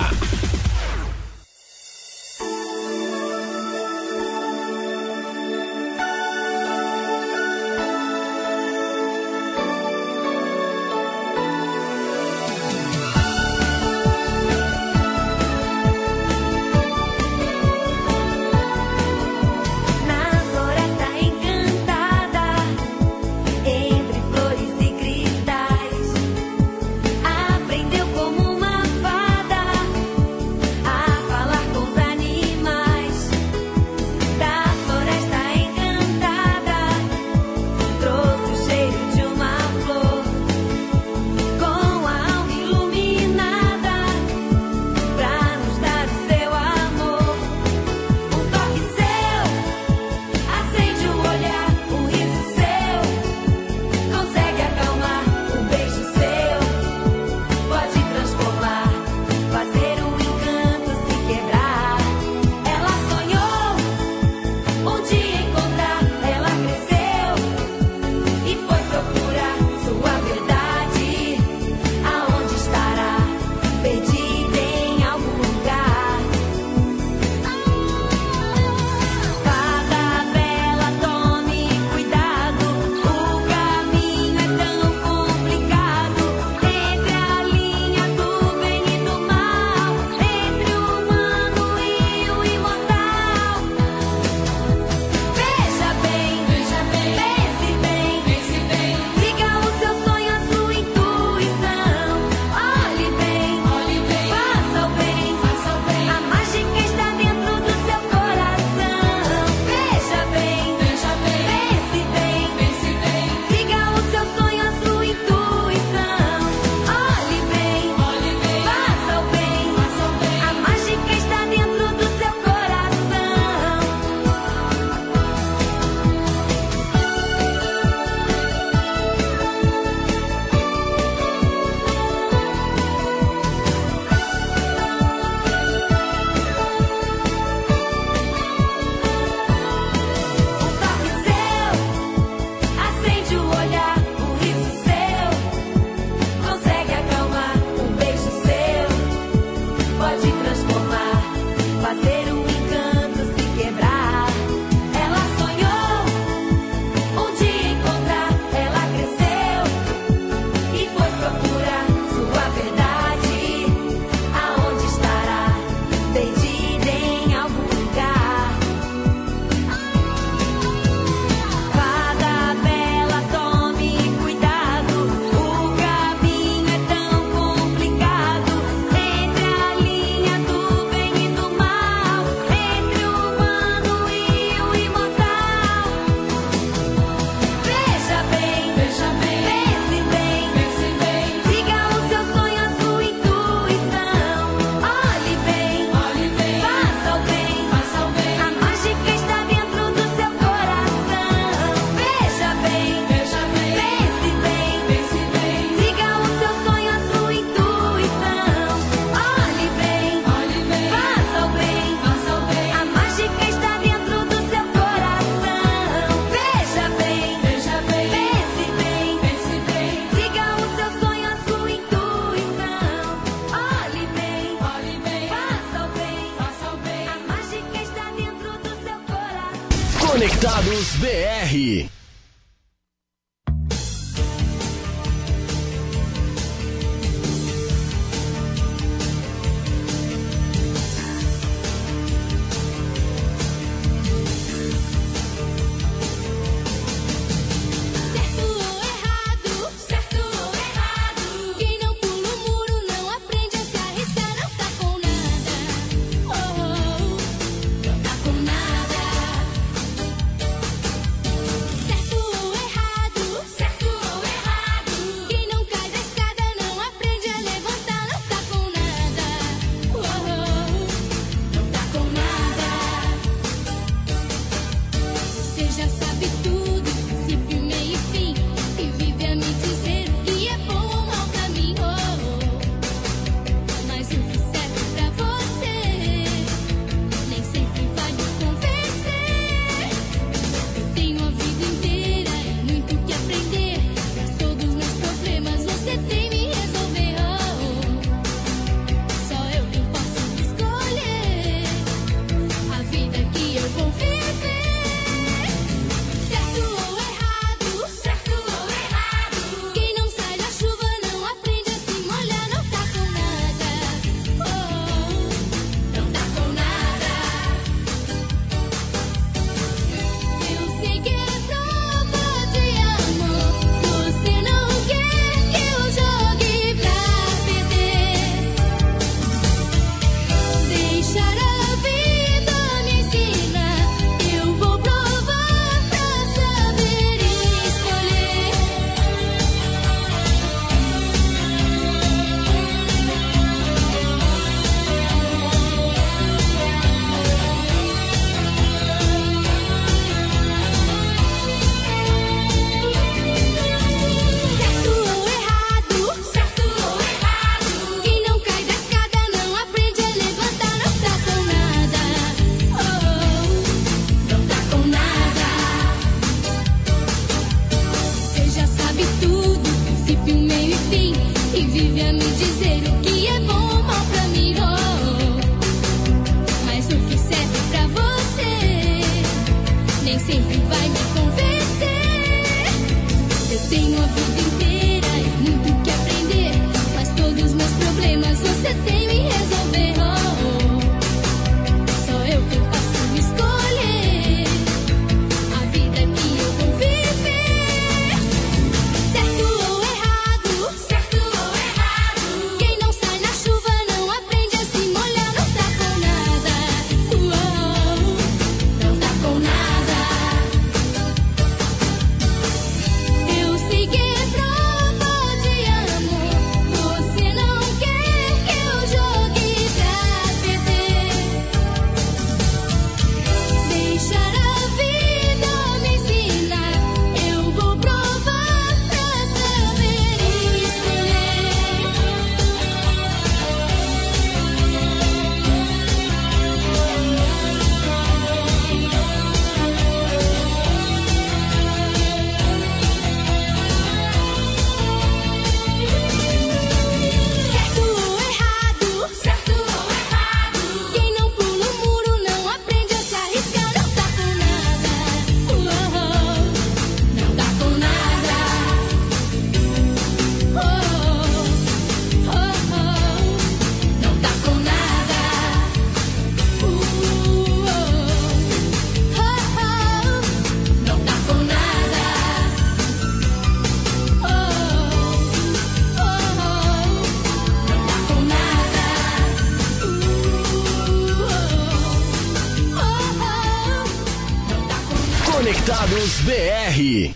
Conectados BR.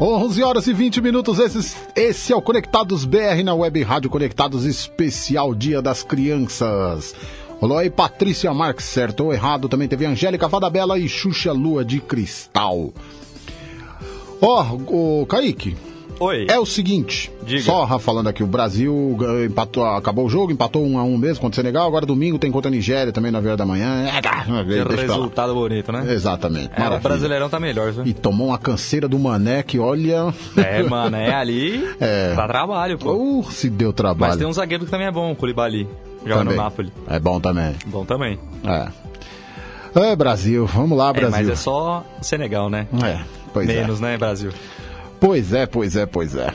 Onze horas e 20 minutos, esse, esse é o Conectados BR na Web Rádio Conectados Especial Dia das Crianças. Olá, aí Patrícia Marques, certo ou errado, também teve Angélica Fadabela e Xuxa Lua de Cristal. Ó, oh, Kaique. Oi. É o seguinte, Diga. só falando aqui, o Brasil eh, empatou, acabou o jogo, empatou um a um mesmo contra o Senegal, agora domingo tem contra a Nigéria também na hora da manhã. É, que é, resultado bonito, né? Exatamente. É, o Brasileirão tá melhor, viu? E tomou uma canseira do Mané que olha. É, Mané ali. é. Dá trabalho, pô. Uh, se deu trabalho. Mas tem um zagueiro que também é bom, o Culibali. Joga também. no Napoli. É bom também. Bom também. É. É, Brasil, vamos lá, Brasil. É, mas é só Senegal, né? É pois é. Menos, né, Brasil? Pois é, pois é, pois é.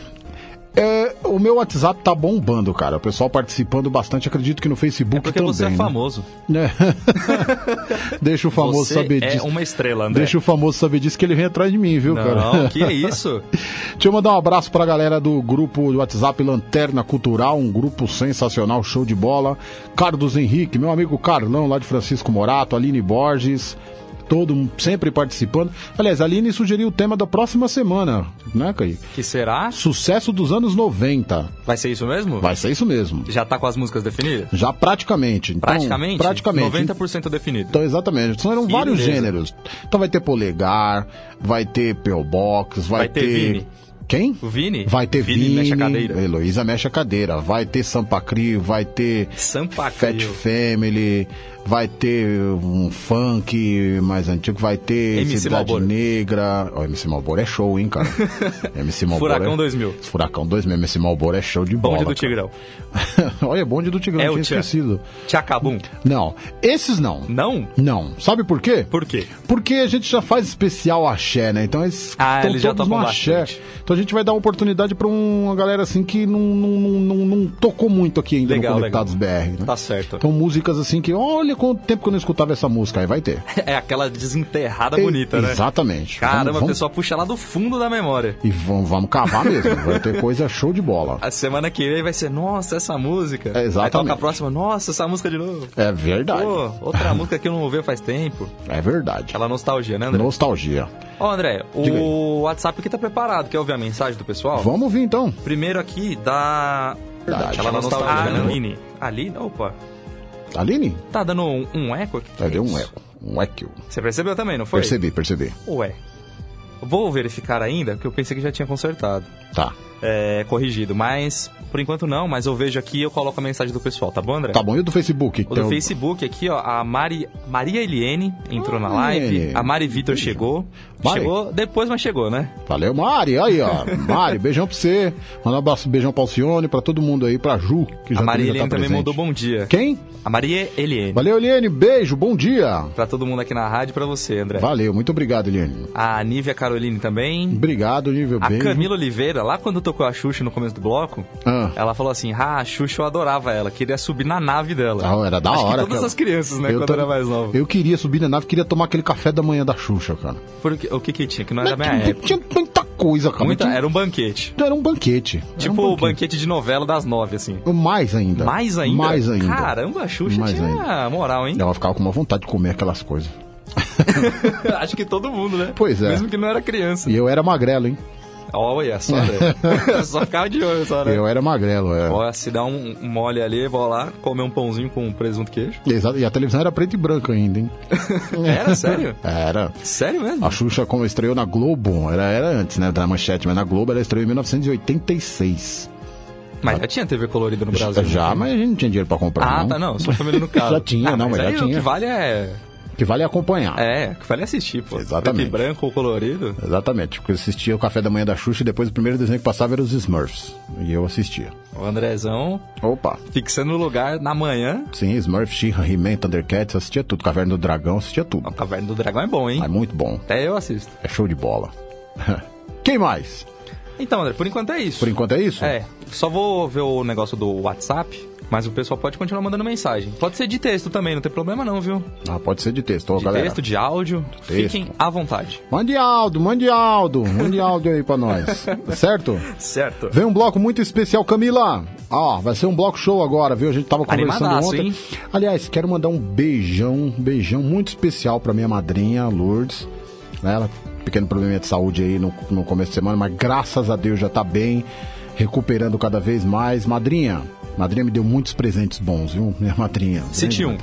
É, o meu WhatsApp tá bombando, cara. O pessoal participando bastante. Acredito que no Facebook É porque também. você é né? famoso. É. Deixa o famoso Você saber é disso. uma estrela, André. Deixa o famoso saber disso que ele vem atrás de mim, viu, Não, cara? que é isso? Deixa eu mandar um abraço pra galera do grupo do WhatsApp Lanterna Cultural, um grupo sensacional, show de bola. Carlos Henrique, meu amigo Carlão, lá de Francisco Morato, Aline Borges, todo mundo sempre participando. Aliás, a Aline sugeriu o tema da próxima semana, né, Kaique? Que será? Sucesso dos anos 90. Vai ser isso mesmo? Vai ser isso mesmo. Já tá com as músicas definidas? Já praticamente. Então, Praticamente? Praticamente. 90% definido. Então, exatamente. São eram Que vários beleza. gêneros. Então vai ter polegar, vai ter P.O. Box, vai, Vai ter Vini. Quem? O Vini? Vai ter Vini Vini, mexe a cadeira. Heloísa mexe a cadeira. Vai ter Sampa Crio, vai ter Sampa Fat. Family, vai ter um funk mais antigo, vai ter MC Cidade Malboro. Negra. Ó, MC Malboro é show, hein, cara? MC Malboro Furacão é... 2000. Furacão 2000, MC Malboro é show de Bonde bola. do cara. Tigrão. Olha, bonde do Tigrão, É tinha o Tchan. esquecido. Tchacabum. Não, esses não. Não? Não. Sabe por quê? Por quê? Porque a gente já faz especial axé, né? Então eles Ah, estão todos no axé. bastante. Então a gente vai dar oportunidade pra uma galera assim que não, não, não, não, não tocou muito aqui ainda Legal, no Conectados BR, né? Tá certo. Então músicas assim que, olha quanto tempo que eu não escutava essa música, aí vai ter. É aquela desenterrada bonita, né? Exatamente. Caramba, Vamos- a vamos- pessoa puxa lá do fundo da memória. E vamos, vamos cavar mesmo, vai ter coisa show de bola. A semana que vem vai ser, nossa, essa música. É, exatamente. Aí toca a próxima, nossa, essa música de novo. É verdade. Pô, outra música que eu não ouvi faz tempo. É verdade. Aquela nostalgia, né, André? Nostalgia. Ó, André, Diga aí. o WhatsApp aqui tá preparado. Quer ouvir a mensagem do pessoal? Vamos ouvir então. Primeiro aqui da. Verdade. Aquela nostalgia, né? né? Aline. Aline? Opa. Aline? Tá dando um, um eco aqui? Vai deu um eco. Um eco. Você percebeu também, não foi? Percebi, percebi. Ué. Vou verificar ainda, porque eu pensei que já tinha consertado. Tá. É, corrigido, mas por enquanto não, mas eu vejo aqui e eu coloco a mensagem do pessoal, tá bom, André? Tá bom, e o do Facebook? O do Facebook aqui, ó, a Mari, Maria Eliene entrou na live, Eliene. a Mari Vitor chegou. Mari. Chegou depois, mas chegou, né? Valeu, Mari. Aí, ó. Mari, beijão pra você. Manda um abraço, beijão pra Alcione, pra todo mundo aí, pra Ju, que já a Maria já Eliene tá também mandou bom dia. Quem? A Maria Eliene. Valeu, Eliane. Beijo, bom dia. Pra todo mundo aqui na rádio e pra você, André. Valeu, muito obrigado, Eliane. A Nívia Caroline também. Obrigado, nível A beijo. Camila Oliveira, lá quando tocou a Xuxa no começo do bloco, Ah. ela falou assim: Ah, a Xuxa eu adorava ela, queria subir na nave dela. Ah, era da Acho hora. Que todas aquela. as crianças, né, Eu quando tam- era mais nova. Eu queria subir na nave, queria tomar aquele café da manhã da Xuxa, cara. Porque, o que que tinha? Que não era da minha época. tinha muita coisa, cara. Muita- Era um banquete. Era um banquete. Tipo um o banquete de novela das nove, assim. Mais ainda. Mais ainda? Mais ainda. Caramba, a Xuxa Mais tinha ainda. moral, hein? Ela ficava com uma vontade de comer aquelas coisas. Acho que todo mundo, né? Pois é. Mesmo que não era criança. E eu era magrelo, hein? Olha só, né? Só ficava de olho, só, né? Eu era magrelo, é. Olha, se dá um um mole ali, vou lá comer um pãozinho com presunto queijo. Exato. E a televisão era preta e branca ainda, hein? Era? Sério? Era. Sério mesmo? A Xuxa, como estreou na Globo, era, era antes, né, da manchete, mas na Globo ela estreou em 1986. Mas já tinha TV colorida no Brasil. Já, não mas a gente não tinha dinheiro pra comprar, Ah, não. tá, não. Sua família no caso. Já tinha, Ah, não, mas aí já O tinha. que vale é. Que vale acompanhar. É, que vale assistir, pô. Exatamente. Preto branco ou colorido. Exatamente, porque eu assistia o Café da Manhã da Xuxa e depois o primeiro desenho que passava era os Smurfs. E eu assistia. O Andrezão Opa. fixando o lugar na manhã. Sim, Smurf, She-Ra, He-Man, Thundercats, assistia tudo. Caverna do Dragão, assistia tudo. O Caverna do Dragão é bom, hein? É muito bom. Até eu assisto. É show de bola. Quem mais? Então, André, por enquanto é isso. Por enquanto é isso? É, só vou ver o negócio do WhatsApp, mas o pessoal pode continuar mandando mensagem. Pode ser de texto também, não tem problema não, viu? Ah, pode ser de texto, ó, De galera. texto, de áudio, Texto. fiquem à vontade. Mande áudio, mande áudio, mande áudio aí pra nós. Certo? Certo. Vem um bloco muito especial, Camila. Ó, vai ser um bloco show agora, viu? A gente tava conversando Animadaço, ontem. hein? Aliás, quero mandar um beijão, um beijão muito especial pra minha madrinha, Lourdes. Ela, pequeno probleminha de saúde aí no, no começo de semana, mas graças a Deus já tá bem, recuperando cada vez mais. Madrinha, madrinha me deu muitos presentes bons, viu? Minha madrinha. Cite um.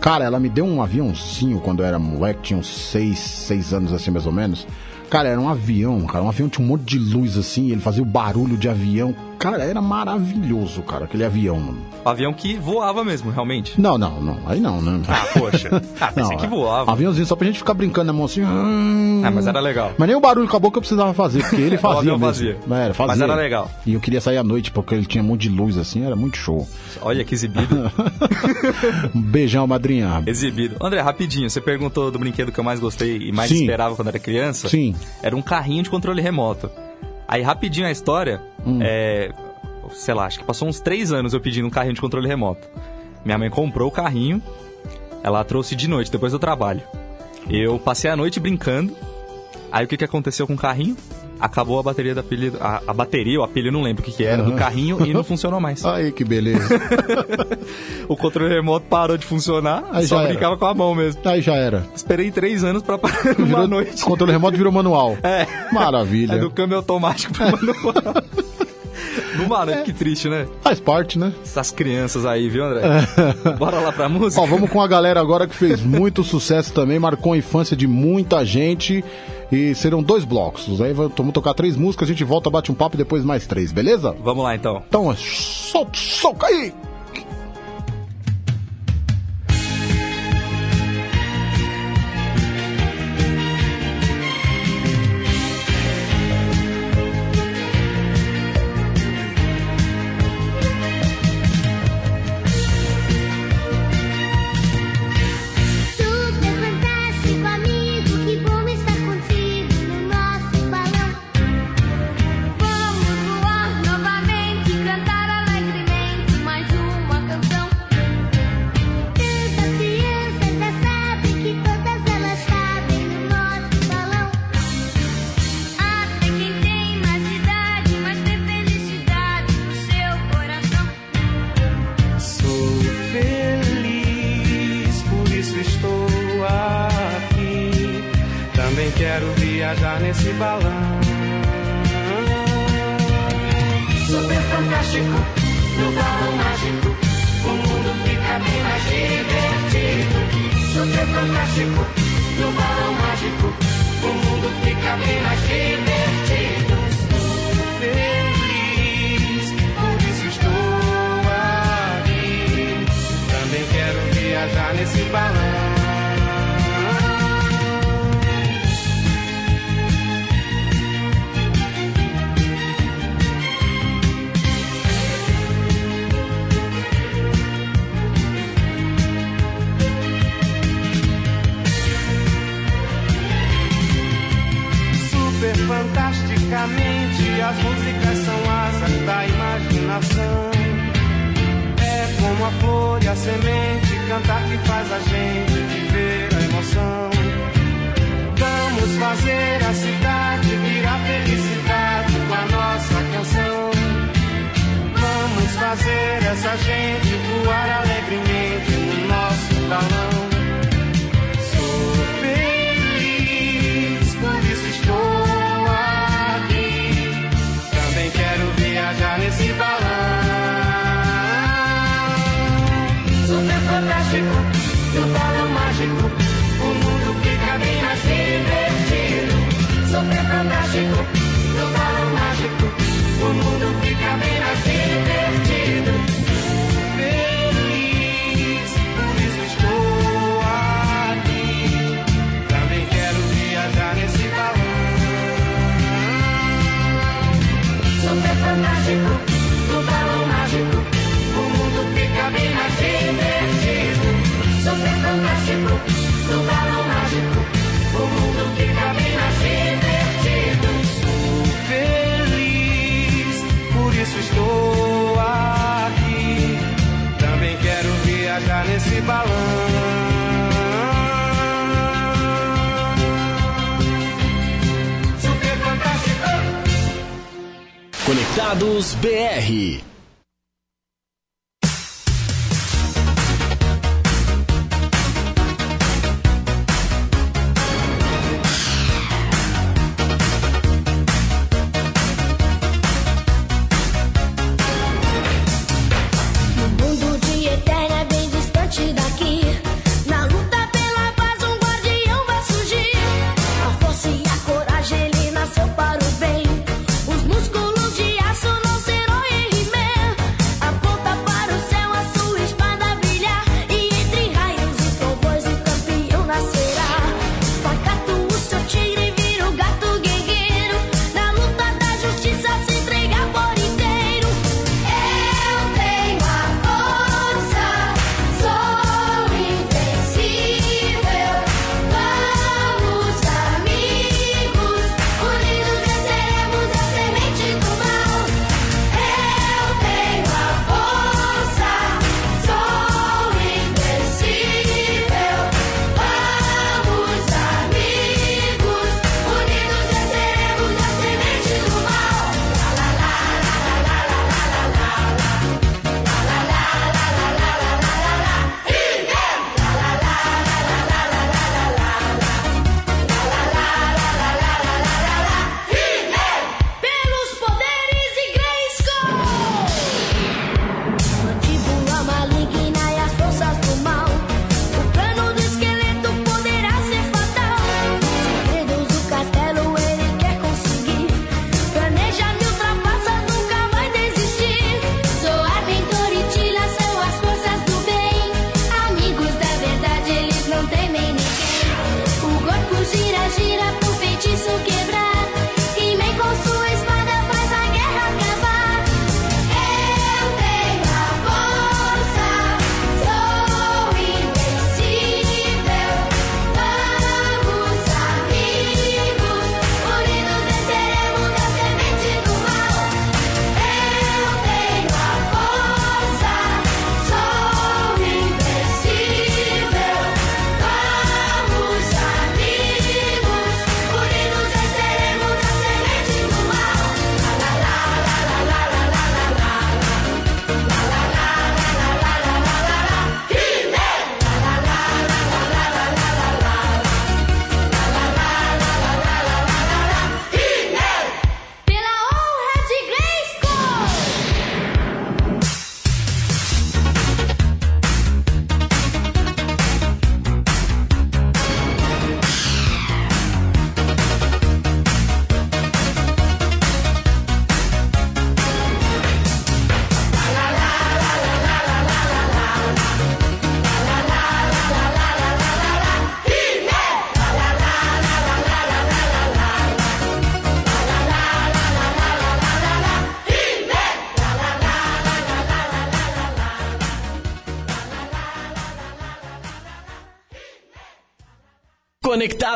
Cara, ela me deu um aviãozinho quando eu era moleque, tinha uns seis, seis anos assim mais ou menos. Cara, era um avião, cara. Um avião tinha um monte de luz assim, ele fazia o barulho de avião. Cara, era maravilhoso, cara, aquele avião, mano. Avião que voava mesmo, realmente. Não, não, não. Aí não, né? Ah, poxa. Ah, pensei que voava. Aviãozinho só pra gente ficar brincando na mão assim. hum. Ah, mas era legal. Mas nem o barulho com a boca eu precisava fazer, porque ele fazia mesmo. fazia. Era, fazia. Mas era legal. E eu queria sair à noite, porque ele tinha um monte de luz assim, era muito show. Olha que exibido. Um beijão, madrinha. Exibido. André, rapidinho, você perguntou do brinquedo que eu mais gostei e mais Sim. esperava quando era criança. Sim. Era um carrinho de controle remoto. Aí, rapidinho a história, Hum. é, sei lá, acho que passou uns três anos eu pedindo um carrinho de controle remoto. Minha mãe comprou o carrinho, ela trouxe de noite, depois do trabalho. Eu passei a noite brincando. Aí o que, que aconteceu com o carrinho? Acabou a bateria da pilha. A, a bateria, ou a pilha, não lembro o que, que era, do Aham. carrinho e não funcionou mais. Aí, que beleza. O controle remoto parou de funcionar, Aí só já era. brincava com a mão mesmo. Aí já era. Esperei três anos pra parar Virou, noite. Controle remoto virou manual. É. Maravilha. É do câmbio automático pro manual. Numa noite, que triste, né? Faz parte, né? Essas crianças aí, viu, André? Bora lá pra música? Ó, vamos com a galera agora que fez muito sucesso também, marcou a infância de muita gente. E serão dois blocos. Aí vamos tocar três músicas, a gente volta, bate um papo e depois mais três, beleza? Vamos lá então. Então, solta, solta aí! Fantasticamente, as músicas são asas da imaginação. É como a flor e a semente, cantar que faz a gente viver a emoção. Vamos fazer a cidade virar felicidade com a nossa canção. Vamos fazer essa gente voar alegremente mundo Conectados BR.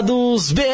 Conectados BR.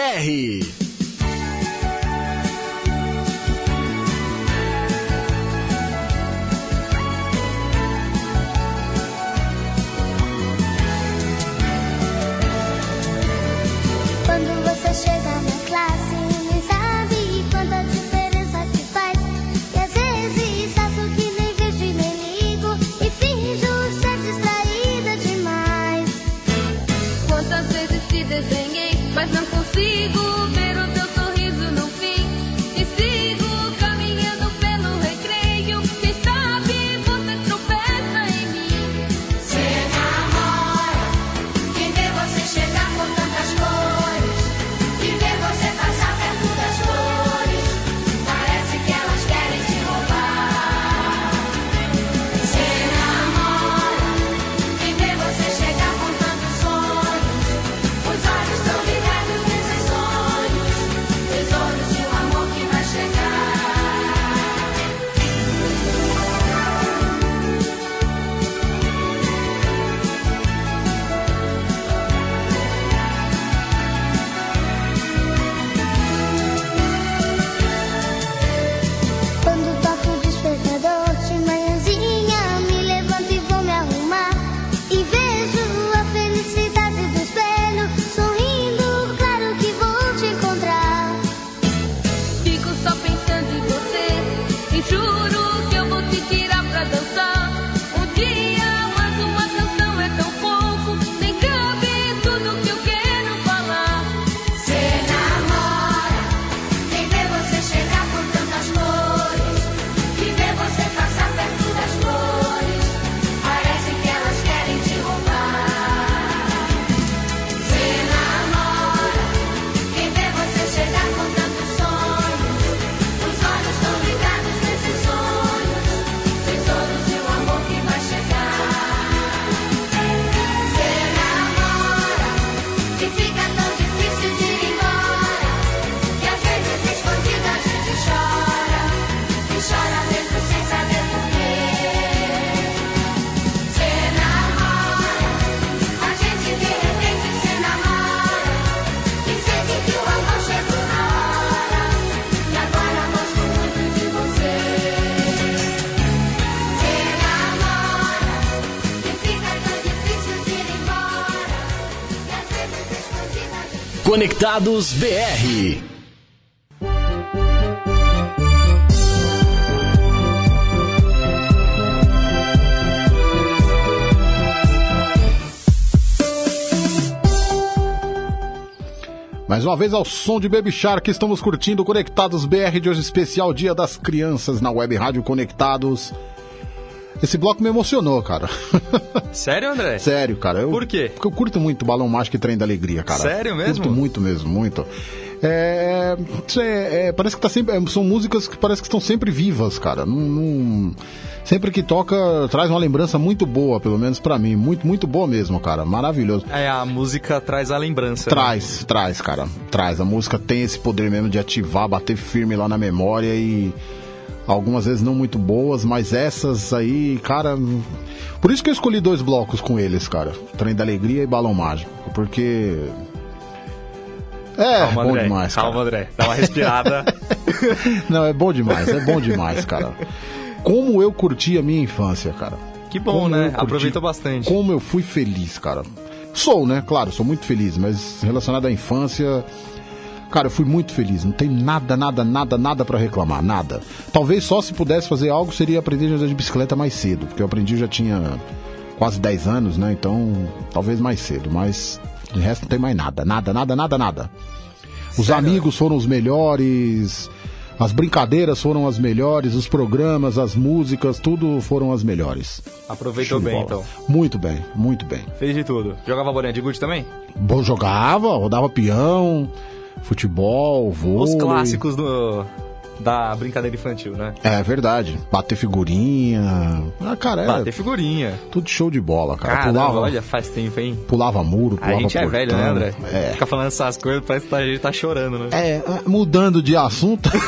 Conectados BR. Mais uma vez ao som de Baby Shark, estamos curtindo Conectados BR de hoje, especial Dia das Crianças na Web Rádio Conectados. Esse bloco me emocionou, cara. Sério, André? Sério, cara. Eu, Por quê? Porque eu curto muito Balão Mágico e Trem da Alegria, cara. Sério mesmo? Curto muito mesmo, muito. É, é- é, parece que tá sempre, é, são músicas que parece que estão sempre vivas, cara. Não, não- sempre que toca traz uma lembrança muito boa, pelo menos pra mim, muito muito boa mesmo, cara. Maravilhoso. É, a música traz a lembrança. né? Traz, traz, cara. Traz. A música tem esse poder mesmo de ativar, bater firme lá na memória e algumas vezes não muito boas, mas essas aí, cara. Por isso que eu escolhi dois blocos com eles, cara. Trem da Alegria e Balão Mágico. Porque. É, Calma, bom André. demais, cara. Calma, André. Dá uma respirada. Não, é bom demais, é bom demais, cara. Como eu curti a minha infância, cara. Que bom, Como né? Aproveitou bastante. Como eu fui feliz, cara. Sou, né? Claro, sou muito feliz, mas relacionado à infância, cara, eu fui muito feliz. Não tem nada, nada, nada, nada pra reclamar, nada. Talvez só se pudesse fazer algo seria aprender a andar de bicicleta mais cedo, porque eu aprendi já tinha quase 10 anos, né? Então, talvez mais cedo, mas de resto não tem mais nada, nada, nada, nada, nada. Os amigos foram os melhores, as brincadeiras foram as melhores, os programas, as músicas, tudo foram as melhores. Aproveitou bem, então. Muito bem, muito bem. Fez de tudo. Jogava bolinha de gude também? Bom, jogava, rodava peão, futebol, vôlei. Os clássicos do, da brincadeira infantil, né? É verdade. Bater figurinha. Ah, cara, é Bater figurinha. tudo show de bola, cara. Caramba, pulava, olha, faz tempo, hein? pulava muro, A pulava gente é velho, né, portão. André? É. Fica falando essas coisas, parece que a gente tá chorando, né? É, mudando de assunto.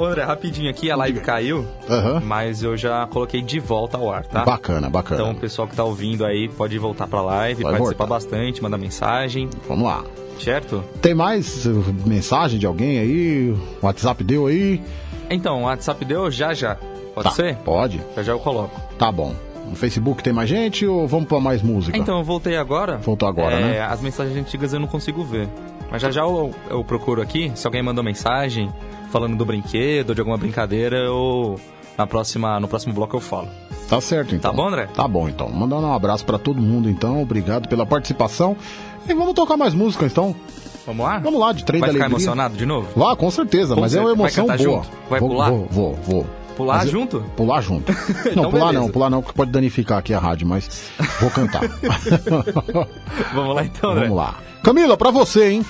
Ô, André, rapidinho aqui, a live caiu, Aham. mas eu já coloquei de volta ao ar, tá? Bacana, bacana. Então o pessoal que tá ouvindo aí pode voltar pra live, Vai participar bastante, mandar mensagem. Vamos lá. Certo? Tem mais mensagem de alguém aí? O WhatsApp deu aí? Então, o WhatsApp deu já já. Pode Tá, ser? Pode. Já já eu coloco. Tá bom. No Facebook tem mais gente ou vamos pra mais música? Então, eu voltei agora. Voltou agora, É, né? As mensagens antigas eu não consigo ver. Mas já já eu, eu procuro aqui. Se alguém mandou mensagem falando do brinquedo, de alguma brincadeira, eu. Na próxima, no próximo bloco eu falo. Tá certo, então. Tá bom, André? Tá bom, então. Mandando um abraço pra todo mundo, então. Obrigado pela participação. E vamos tocar mais música, então. Vamos lá? Vamos lá, de trem Vai da ficar alegria. emocionado de novo? Lá, com certeza, Com mas é uma certeza. Vai emoção cantar boa. junto? Vai vou, pular? Vou, vou, vou. Pular Mas eu- junto? Pular junto. Então, não, pular beleza. não, pular não, que pode danificar aqui a rádio, mas vou cantar. Vamos lá então. Vamos lá. Camila, pra você, hein?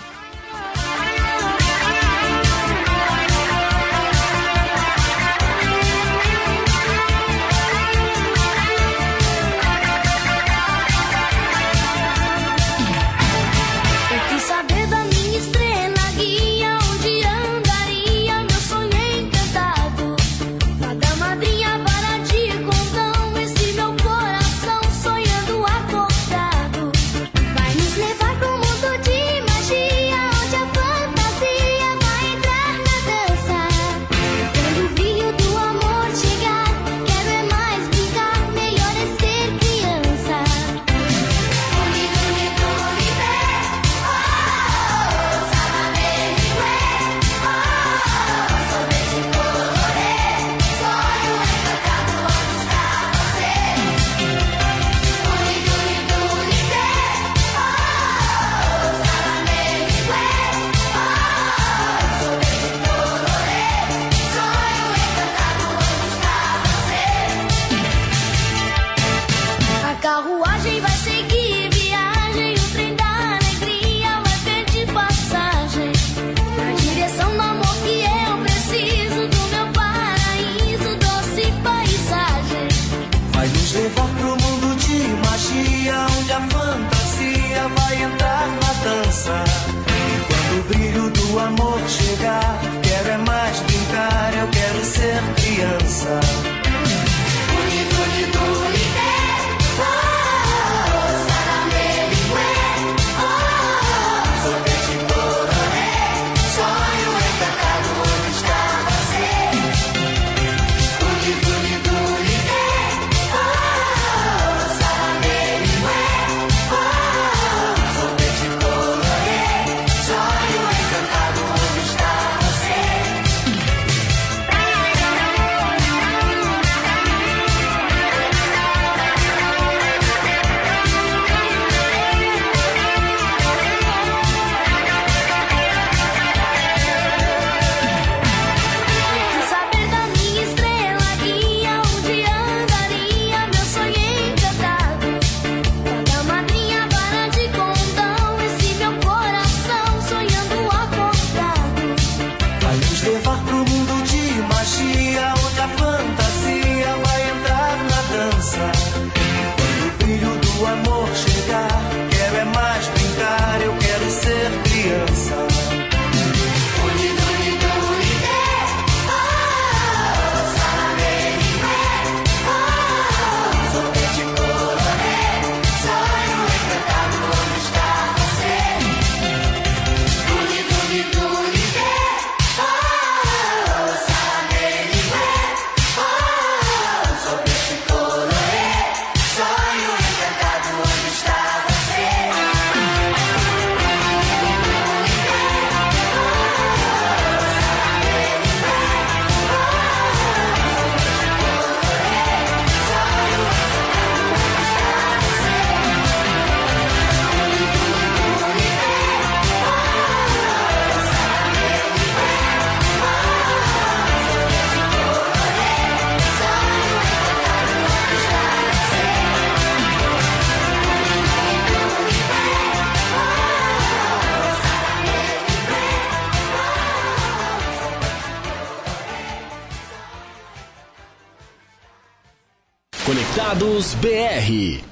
Conectados BR.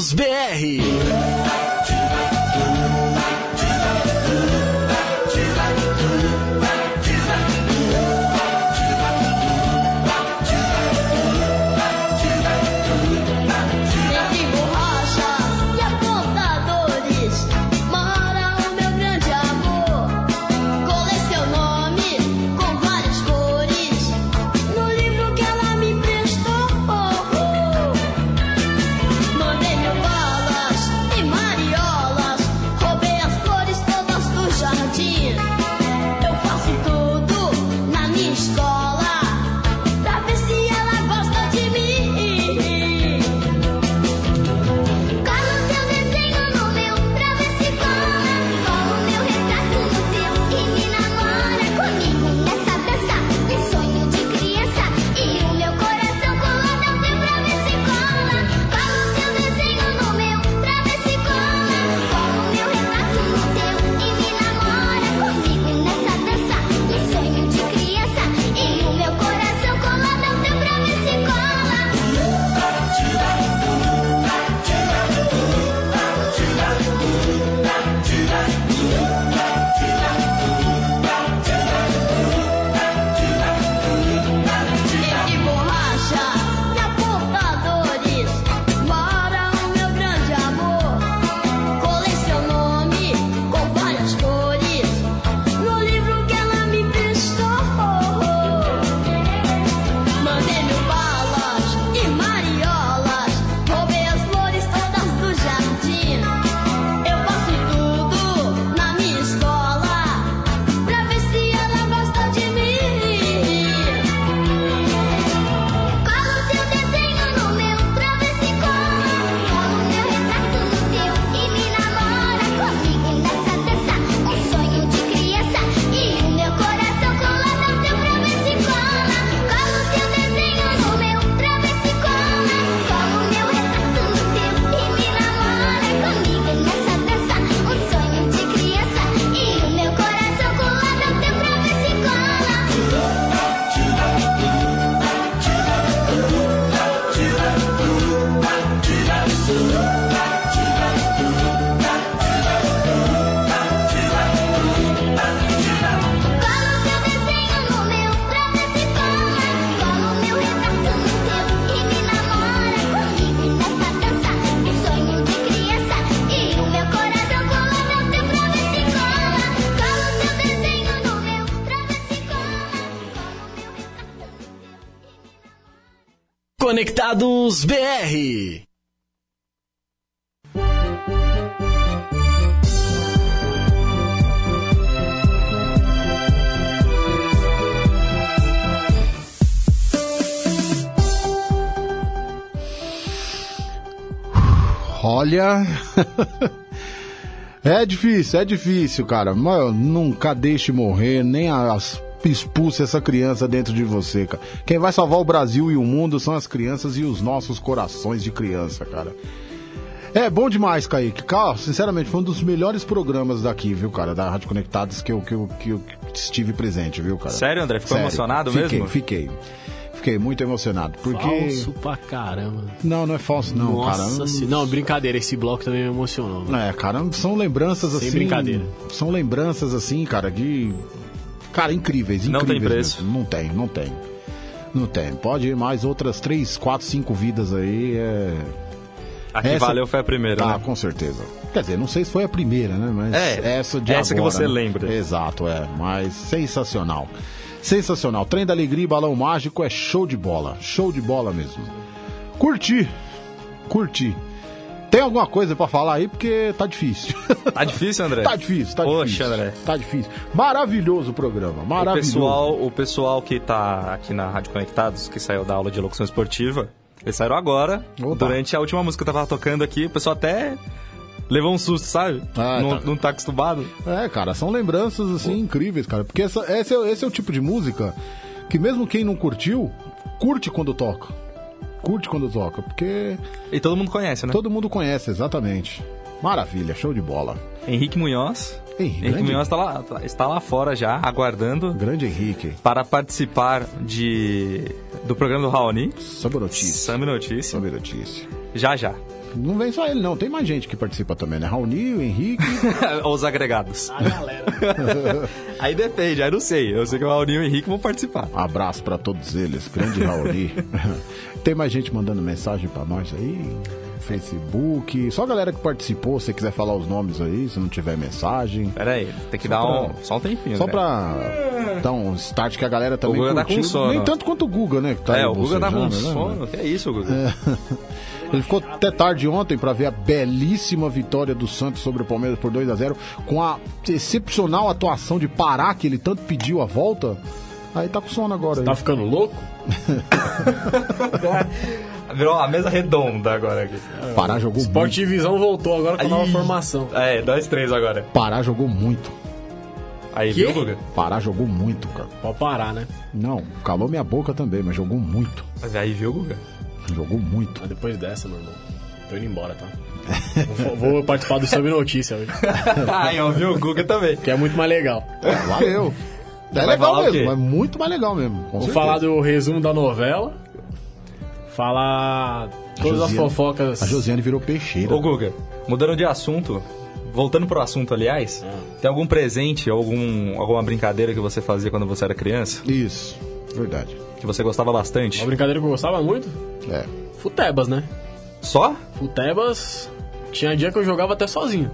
Conectados BR. Conectados BR. Olha. é difícil, é difícil, cara. Mas nunca deixe morrer, nem as expulse essa criança dentro de você, cara. Quem vai salvar o Brasil e o mundo são as crianças e os nossos corações de criança, cara. É bom demais, Kaique. Cara, sinceramente, foi um dos melhores programas daqui, viu, cara, da Rádio Conectados que eu, que eu, que eu estive presente, viu, cara? Sério, André? Ficou emocionado fiquei, mesmo? Fiquei, Fiquei muito emocionado, porque... Falso pra caramba. Não, não é falso não, Nossa cara. se- Não, brincadeira, esse bloco também me emocionou. mano. É, cara, são lembranças Sem assim. brincadeira. São lembranças assim, cara, de. Cara, incríveis, Não incríveis. tem preço. mesmo. Não tem, não tem. Não tem. Pode ir mais outras três, quatro, cinco vidas aí. É... A que valeu foi a primeira, Ah, né? com certeza. Quer dizer, não sei se foi a primeira, né? Mas É, essa de essa que agora, você né? lembra. Exato, é. Mas sensacional. Sensacional. Trem da Alegria e Balão Mágico é show de bola. Show de bola mesmo. Curti. Curti. Tem alguma coisa pra falar aí? Porque tá difícil. Tá difícil, André? Tá difícil, tá Poxa, difícil. André. Tá difícil. Maravilhoso o programa, O maravilhoso. pessoal, o pessoal que tá aqui na Rádio Conectados, que saiu da aula de locução esportiva, eles saíram agora, durante a última música que eu tava tocando aqui, o pessoal até levou um susto, sabe? Ah, não, tá. não tá acostumado. É, cara, são lembranças assim incríveis, cara. Porque essa, esse, é, esse é o tipo de música que mesmo quem não curtiu, curte quando toca. Curte quando toca, porque E todo mundo conhece, né? todo mundo conhece, exatamente. Maravilha, show de bola. Henrique Munhoz. Henrique, Henrique Munhoz tá lá, tá- está lá fora já, aguardando. Grande Henrique. Para participar de do programa do Raoni. Samba Notícia. Samba Notícia. Samba Notícia. Já, já. Não vem só ele, não. Tem mais gente que participa também, né? Raoni, o Henrique. Os agregados. A galera. Aí depende, aí não sei. Eu sei que o Raoni e o Henrique vão participar. Abraço pra todos eles, grande Raoni. Tem mais gente mandando mensagem pra nós aí? Facebook. Só a galera que participou, se você quiser falar os nomes aí, se não tiver mensagem. Pera aí, tem que Só dar pra- um, só um tempinho. Só né? pra dar um start que a galera também Guga tá com curtiu. sono. Nem tanto quanto o Guga, né? que tá é, aí o Guga tá com né, sono. mano? Que é isso, Guga? É. Ele ficou até tarde ontem pra ver a belíssima vitória do Santos sobre o Palmeiras por 2 a 0 com a excepcional atuação de Pará, que ele tanto pediu a volta. Aí tá com sono agora. Tá aí. ficando louco? Virou a mesa redonda agora aqui. Pará jogou Sport Divisão voltou agora com a nova formação. É, nós três agora. muito. Pará jogou muito. Aí, Quê? viu, Guga? Pará jogou muito, cara. Pode parar, né? Não, calou minha boca também, mas jogou muito. Mas aí, viu, Guga? Jogou muito. Mas depois dessa, meu irmão, tô indo embora, tá? Vou, vou participar do Sobre Notícia hoje. aí, ó, viu? O Guga também. Que é muito mais legal. Valeu. É Vai legal mesmo, é muito mais legal mesmo. Vou certeza. falar do resumo da novela. Falar todas as Josiane- fofocas. A Josiane virou peixeira. Ô, Guga, mudando de assunto, voltando pro assunto, aliás, tem algum presente, algum, alguma brincadeira que você fazia quando você era criança? Isso, verdade. Que você gostava bastante? Uma brincadeira que eu gostava muito? É. Futebas, né? Só? Futebas. Tinha dia que eu jogava até sozinho.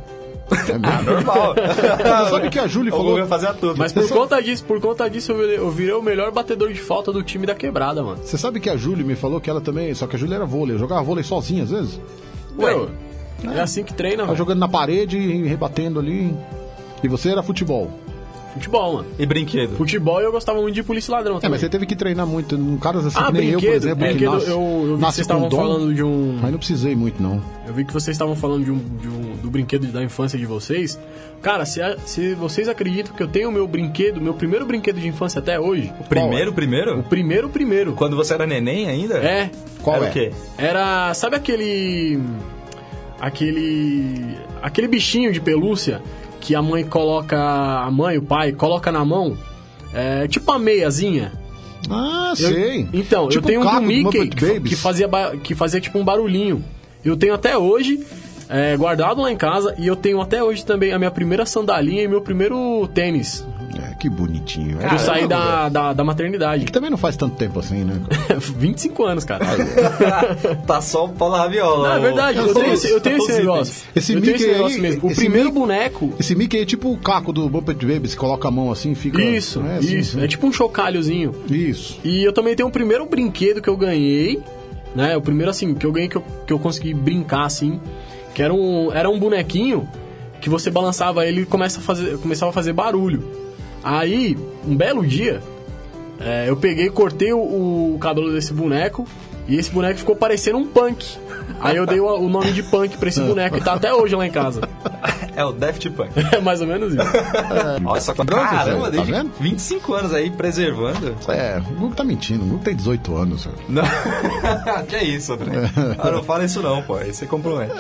É mesmo. Normal. Sabe que a Júlia falou. Guga fazia tudo. Mas por conta disso, por conta disso, eu virei, eu o melhor batedor de falta do time da quebrada, mano. Você sabe que a Júlia me falou que ela também. Só que a Júlia era vôlei, eu jogava vôlei sozinha às vezes. Ué, é assim que treina, Tava mano. jogando na parede e rebatendo ali. E você era futebol. Futebol, mano. E brinquedo? Futebol e eu gostava muito de polícia e ladrão É, também. mas você teve que treinar muito. Num caras assim Ah, que nem eu, por brinquedo, exemplo, que brinquedo, nasce, eu, eu vi que vocês estavam dom. falando de um... Aí não precisei muito, não. Eu vi que vocês estavam falando de um, de um- do brinquedo da infância de vocês. Cara, se, a- se vocês acreditam que eu tenho o meu brinquedo, meu primeiro brinquedo de infância até hoje. O primeiro, primeiro? O primeiro, primeiro. Quando você era neném ainda? É. Qual era é? o quê? Era. Sabe aquele. Aquele. Aquele bichinho de pelúcia que a mãe coloca. A mãe, o pai, coloca na mão? É tipo uma meiazinha. Ah, Eu- sei. então, Tipo eu tenho um do do Mickey Muppet que, que fazia, que fazia tipo um barulhinho. Eu tenho até hoje, é, guardado lá em casa, e eu tenho até hoje também a minha primeira sandalinha e meu primeiro tênis. É, que bonitinho. que eu saí da, da, da maternidade. Que também não faz tanto tempo assim, né? 25 anos, cara. tá só o pau na raviola. Não, é verdade, eu tenho esse, eu tenho esse negócio. Esse eu tenho Mickey esse negócio aí, mesmo. O primeiro Mickey- boneco. Esse Mickey é tipo o caco do Muppet Babies, que coloca a mão assim e fica... Isso, É, assim, isso. assim. É tipo um chocalhozinho. Isso. E eu também tenho o primeiro brinquedo que eu ganhei. né? O primeiro, assim, que eu ganhei que eu, que eu consegui brincar, assim, que era um, era um bonequinho que você balançava ele e começa a fazer, começava a fazer barulho. Aí, um belo dia, é, eu peguei, cortei o, o cabelo desse boneco e esse boneco ficou parecendo um punk. Aí eu dei o, o nome de punk pra esse boneco e tá até hoje lá em casa. É o Daft Punk. É mais ou menos isso. Olha só que Bronze, caramba, tá desde vendo? 25 anos aí preservando. É, o Gugu tá mentindo. O Gugu tem 18 anos. velho. Não. que é isso, André? Ah, não fala isso não, pô. Aí você compromete.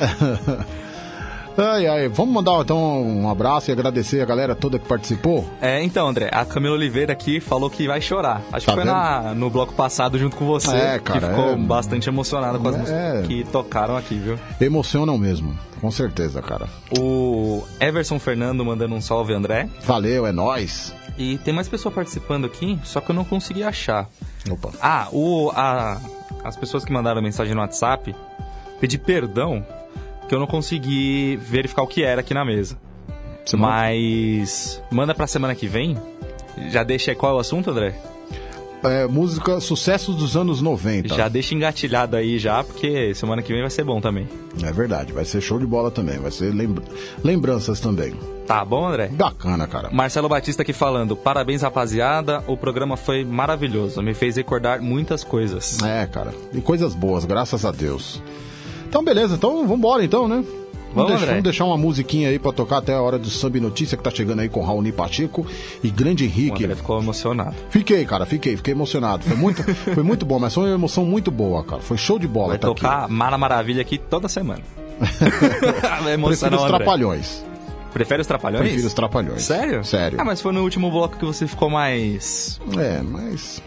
Ai, ai. Vamos mandar então um abraço e agradecer a galera toda que participou. É, então, André, a Camila Oliveira aqui falou que vai chorar. Acho Tá que foi na, no bloco passado junto com você. É, cara, Que ficou é. bastante emocionada com as É. músicas que tocaram aqui, viu? Emocionam mesmo, com certeza, cara. O Everson Fernando mandando um salve, André. Valeu, é nóis. E tem mais pessoa participando aqui, só que eu não consegui achar. Opa. Ah, o, a, as pessoas que mandaram mensagem no WhatsApp, pedi perdão que eu não consegui verificar o que era aqui na mesa. Mas manda pra semana que vem. Já deixa aí qual é o assunto, André? É, música Sucessos dos anos 90. Já deixa engatilhado aí já, porque semana que vem vai ser bom também. É verdade, vai ser show de bola também. Vai ser lembra- lembranças também. Tá bom, André? Bacana, cara. Marcelo Batista aqui falando, parabéns rapaziada, o programa foi maravilhoso, me fez recordar muitas coisas. É, cara. E coisas boas, graças a Deus. Então, beleza. Então, vambora então, né? Vamos, deixar, vamos deixar uma musiquinha aí pra tocar até a hora do Samba e Notícia que tá chegando aí com Raoni Pacheco e Grande O Henrique. André ficou emocionado. Fiquei, cara, fiquei, fiquei emocionado. Foi muito, foi muito bom, mas foi uma emoção muito boa, cara. Foi show de bola Vai tá tocar Mara Maravilha aqui toda semana. Aqui. Prefiro os o. Trapalhões. Prefere os Trapalhões? Prefiro os Trapalhões. Sério? Sério. Ah, mas foi no último bloco que você ficou mais... É, mas...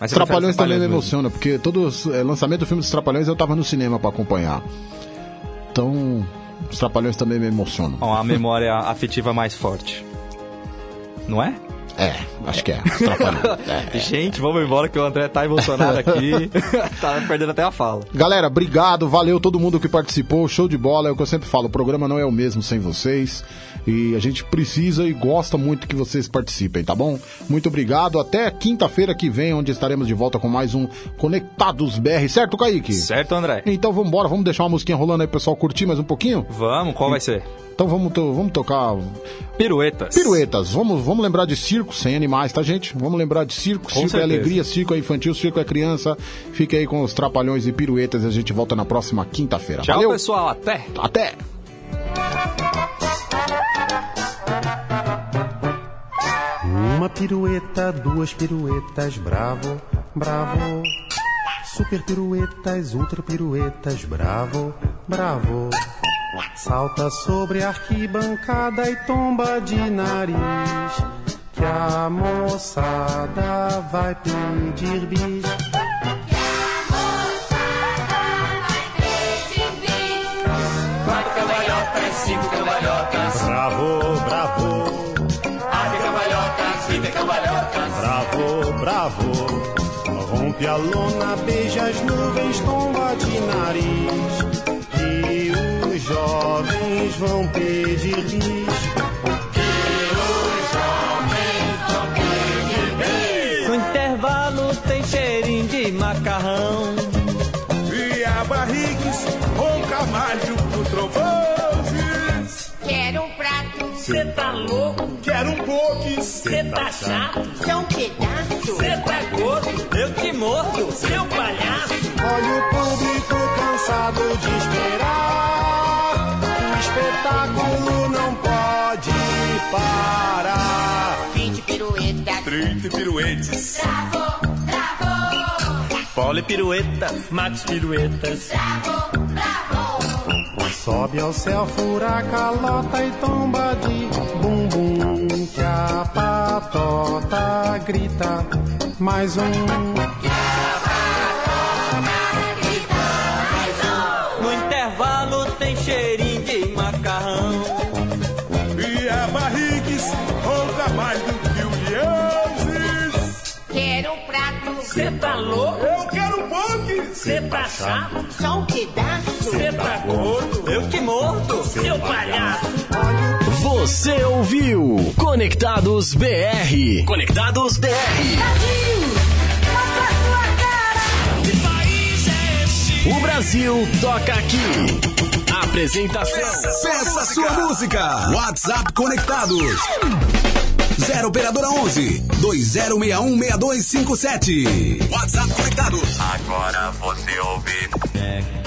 mas Trapalhões também me emociona, porque todo é, lançamento do filme dos Trapalhões eu tava no cinema pra acompanhar. Então, os Trapalhões também me emocionam. Ó, a memória afetiva mais forte. Não é? É, acho que é. Trapalhões. É. Gente, vamos embora que o André tá emocionado aqui. tá perdendo até a fala. Galera, obrigado, valeu todo mundo que participou, show de bola, é o que eu sempre falo, o programa não é o mesmo sem vocês e a gente precisa e gosta muito que vocês participem, tá bom? Muito obrigado, até quinta-feira que vem, onde estaremos de volta com mais um Conectados BR, certo, Kaique? Certo, André? Então vamos embora, vamos deixar uma musiquinha rolando aí pessoal curtir mais um pouquinho? Vamos, qual vai ser? Então vamos, to- vamos tocar Piruetas. piruetas, vamos, vamos lembrar de circo sem animais, tá gente? Vamos lembrar de circo, Com circo é certeza. alegria, circo é infantil, circo é criança, fique aí com os trapalhões e piruetas e a gente volta na próxima quinta-feira. Tchau, Valeu! pessoal. Até. Até! Uma pirueta, duas piruetas, bravo, bravo. Super piruetas, ultra piruetas, bravo, bravo. Salta sobre a arquibancada e tomba de nariz. Que a moçada vai pedir bis. Quatro cambalhotas, cinco cambalhotas. Bravo, bravo, Ave cambalhotas, vive cambalhotas. bravo, bravo. Rompe a lona, beija as nuvens, tomba de nariz. Que os jovens vão pedir bis. Pouquinho. Cê tá chato? só um pedaço. Cê tá gordo? Eu te mordo, seu palhaço. Olha o público cansado de esperar. O espetáculo não pode parar. 20 piruetas. 30 piruetes. Pole pirueta, Max piruetas. Sobe ao céu, fura a calota e tomba de. Que a patota grita. Mais um. No intervalo tem cheirinho de macarrão. E a barrigues, ronca mais do que o Leãozes. Quero um prato, Cê tá louco? Eu quero um pouquinho. Cê tá chato? só um pedaço. Cê tá gordo? Eu te mordo, seu palhaço. Você ouviu Conectados BR. Conectados BR. Que país é esse? Brasil toca aqui. Apresentação. Peça sua música. WhatsApp conectados. 0 operadora 11 2061 6257. WhatsApp conectados. Agora você ouve.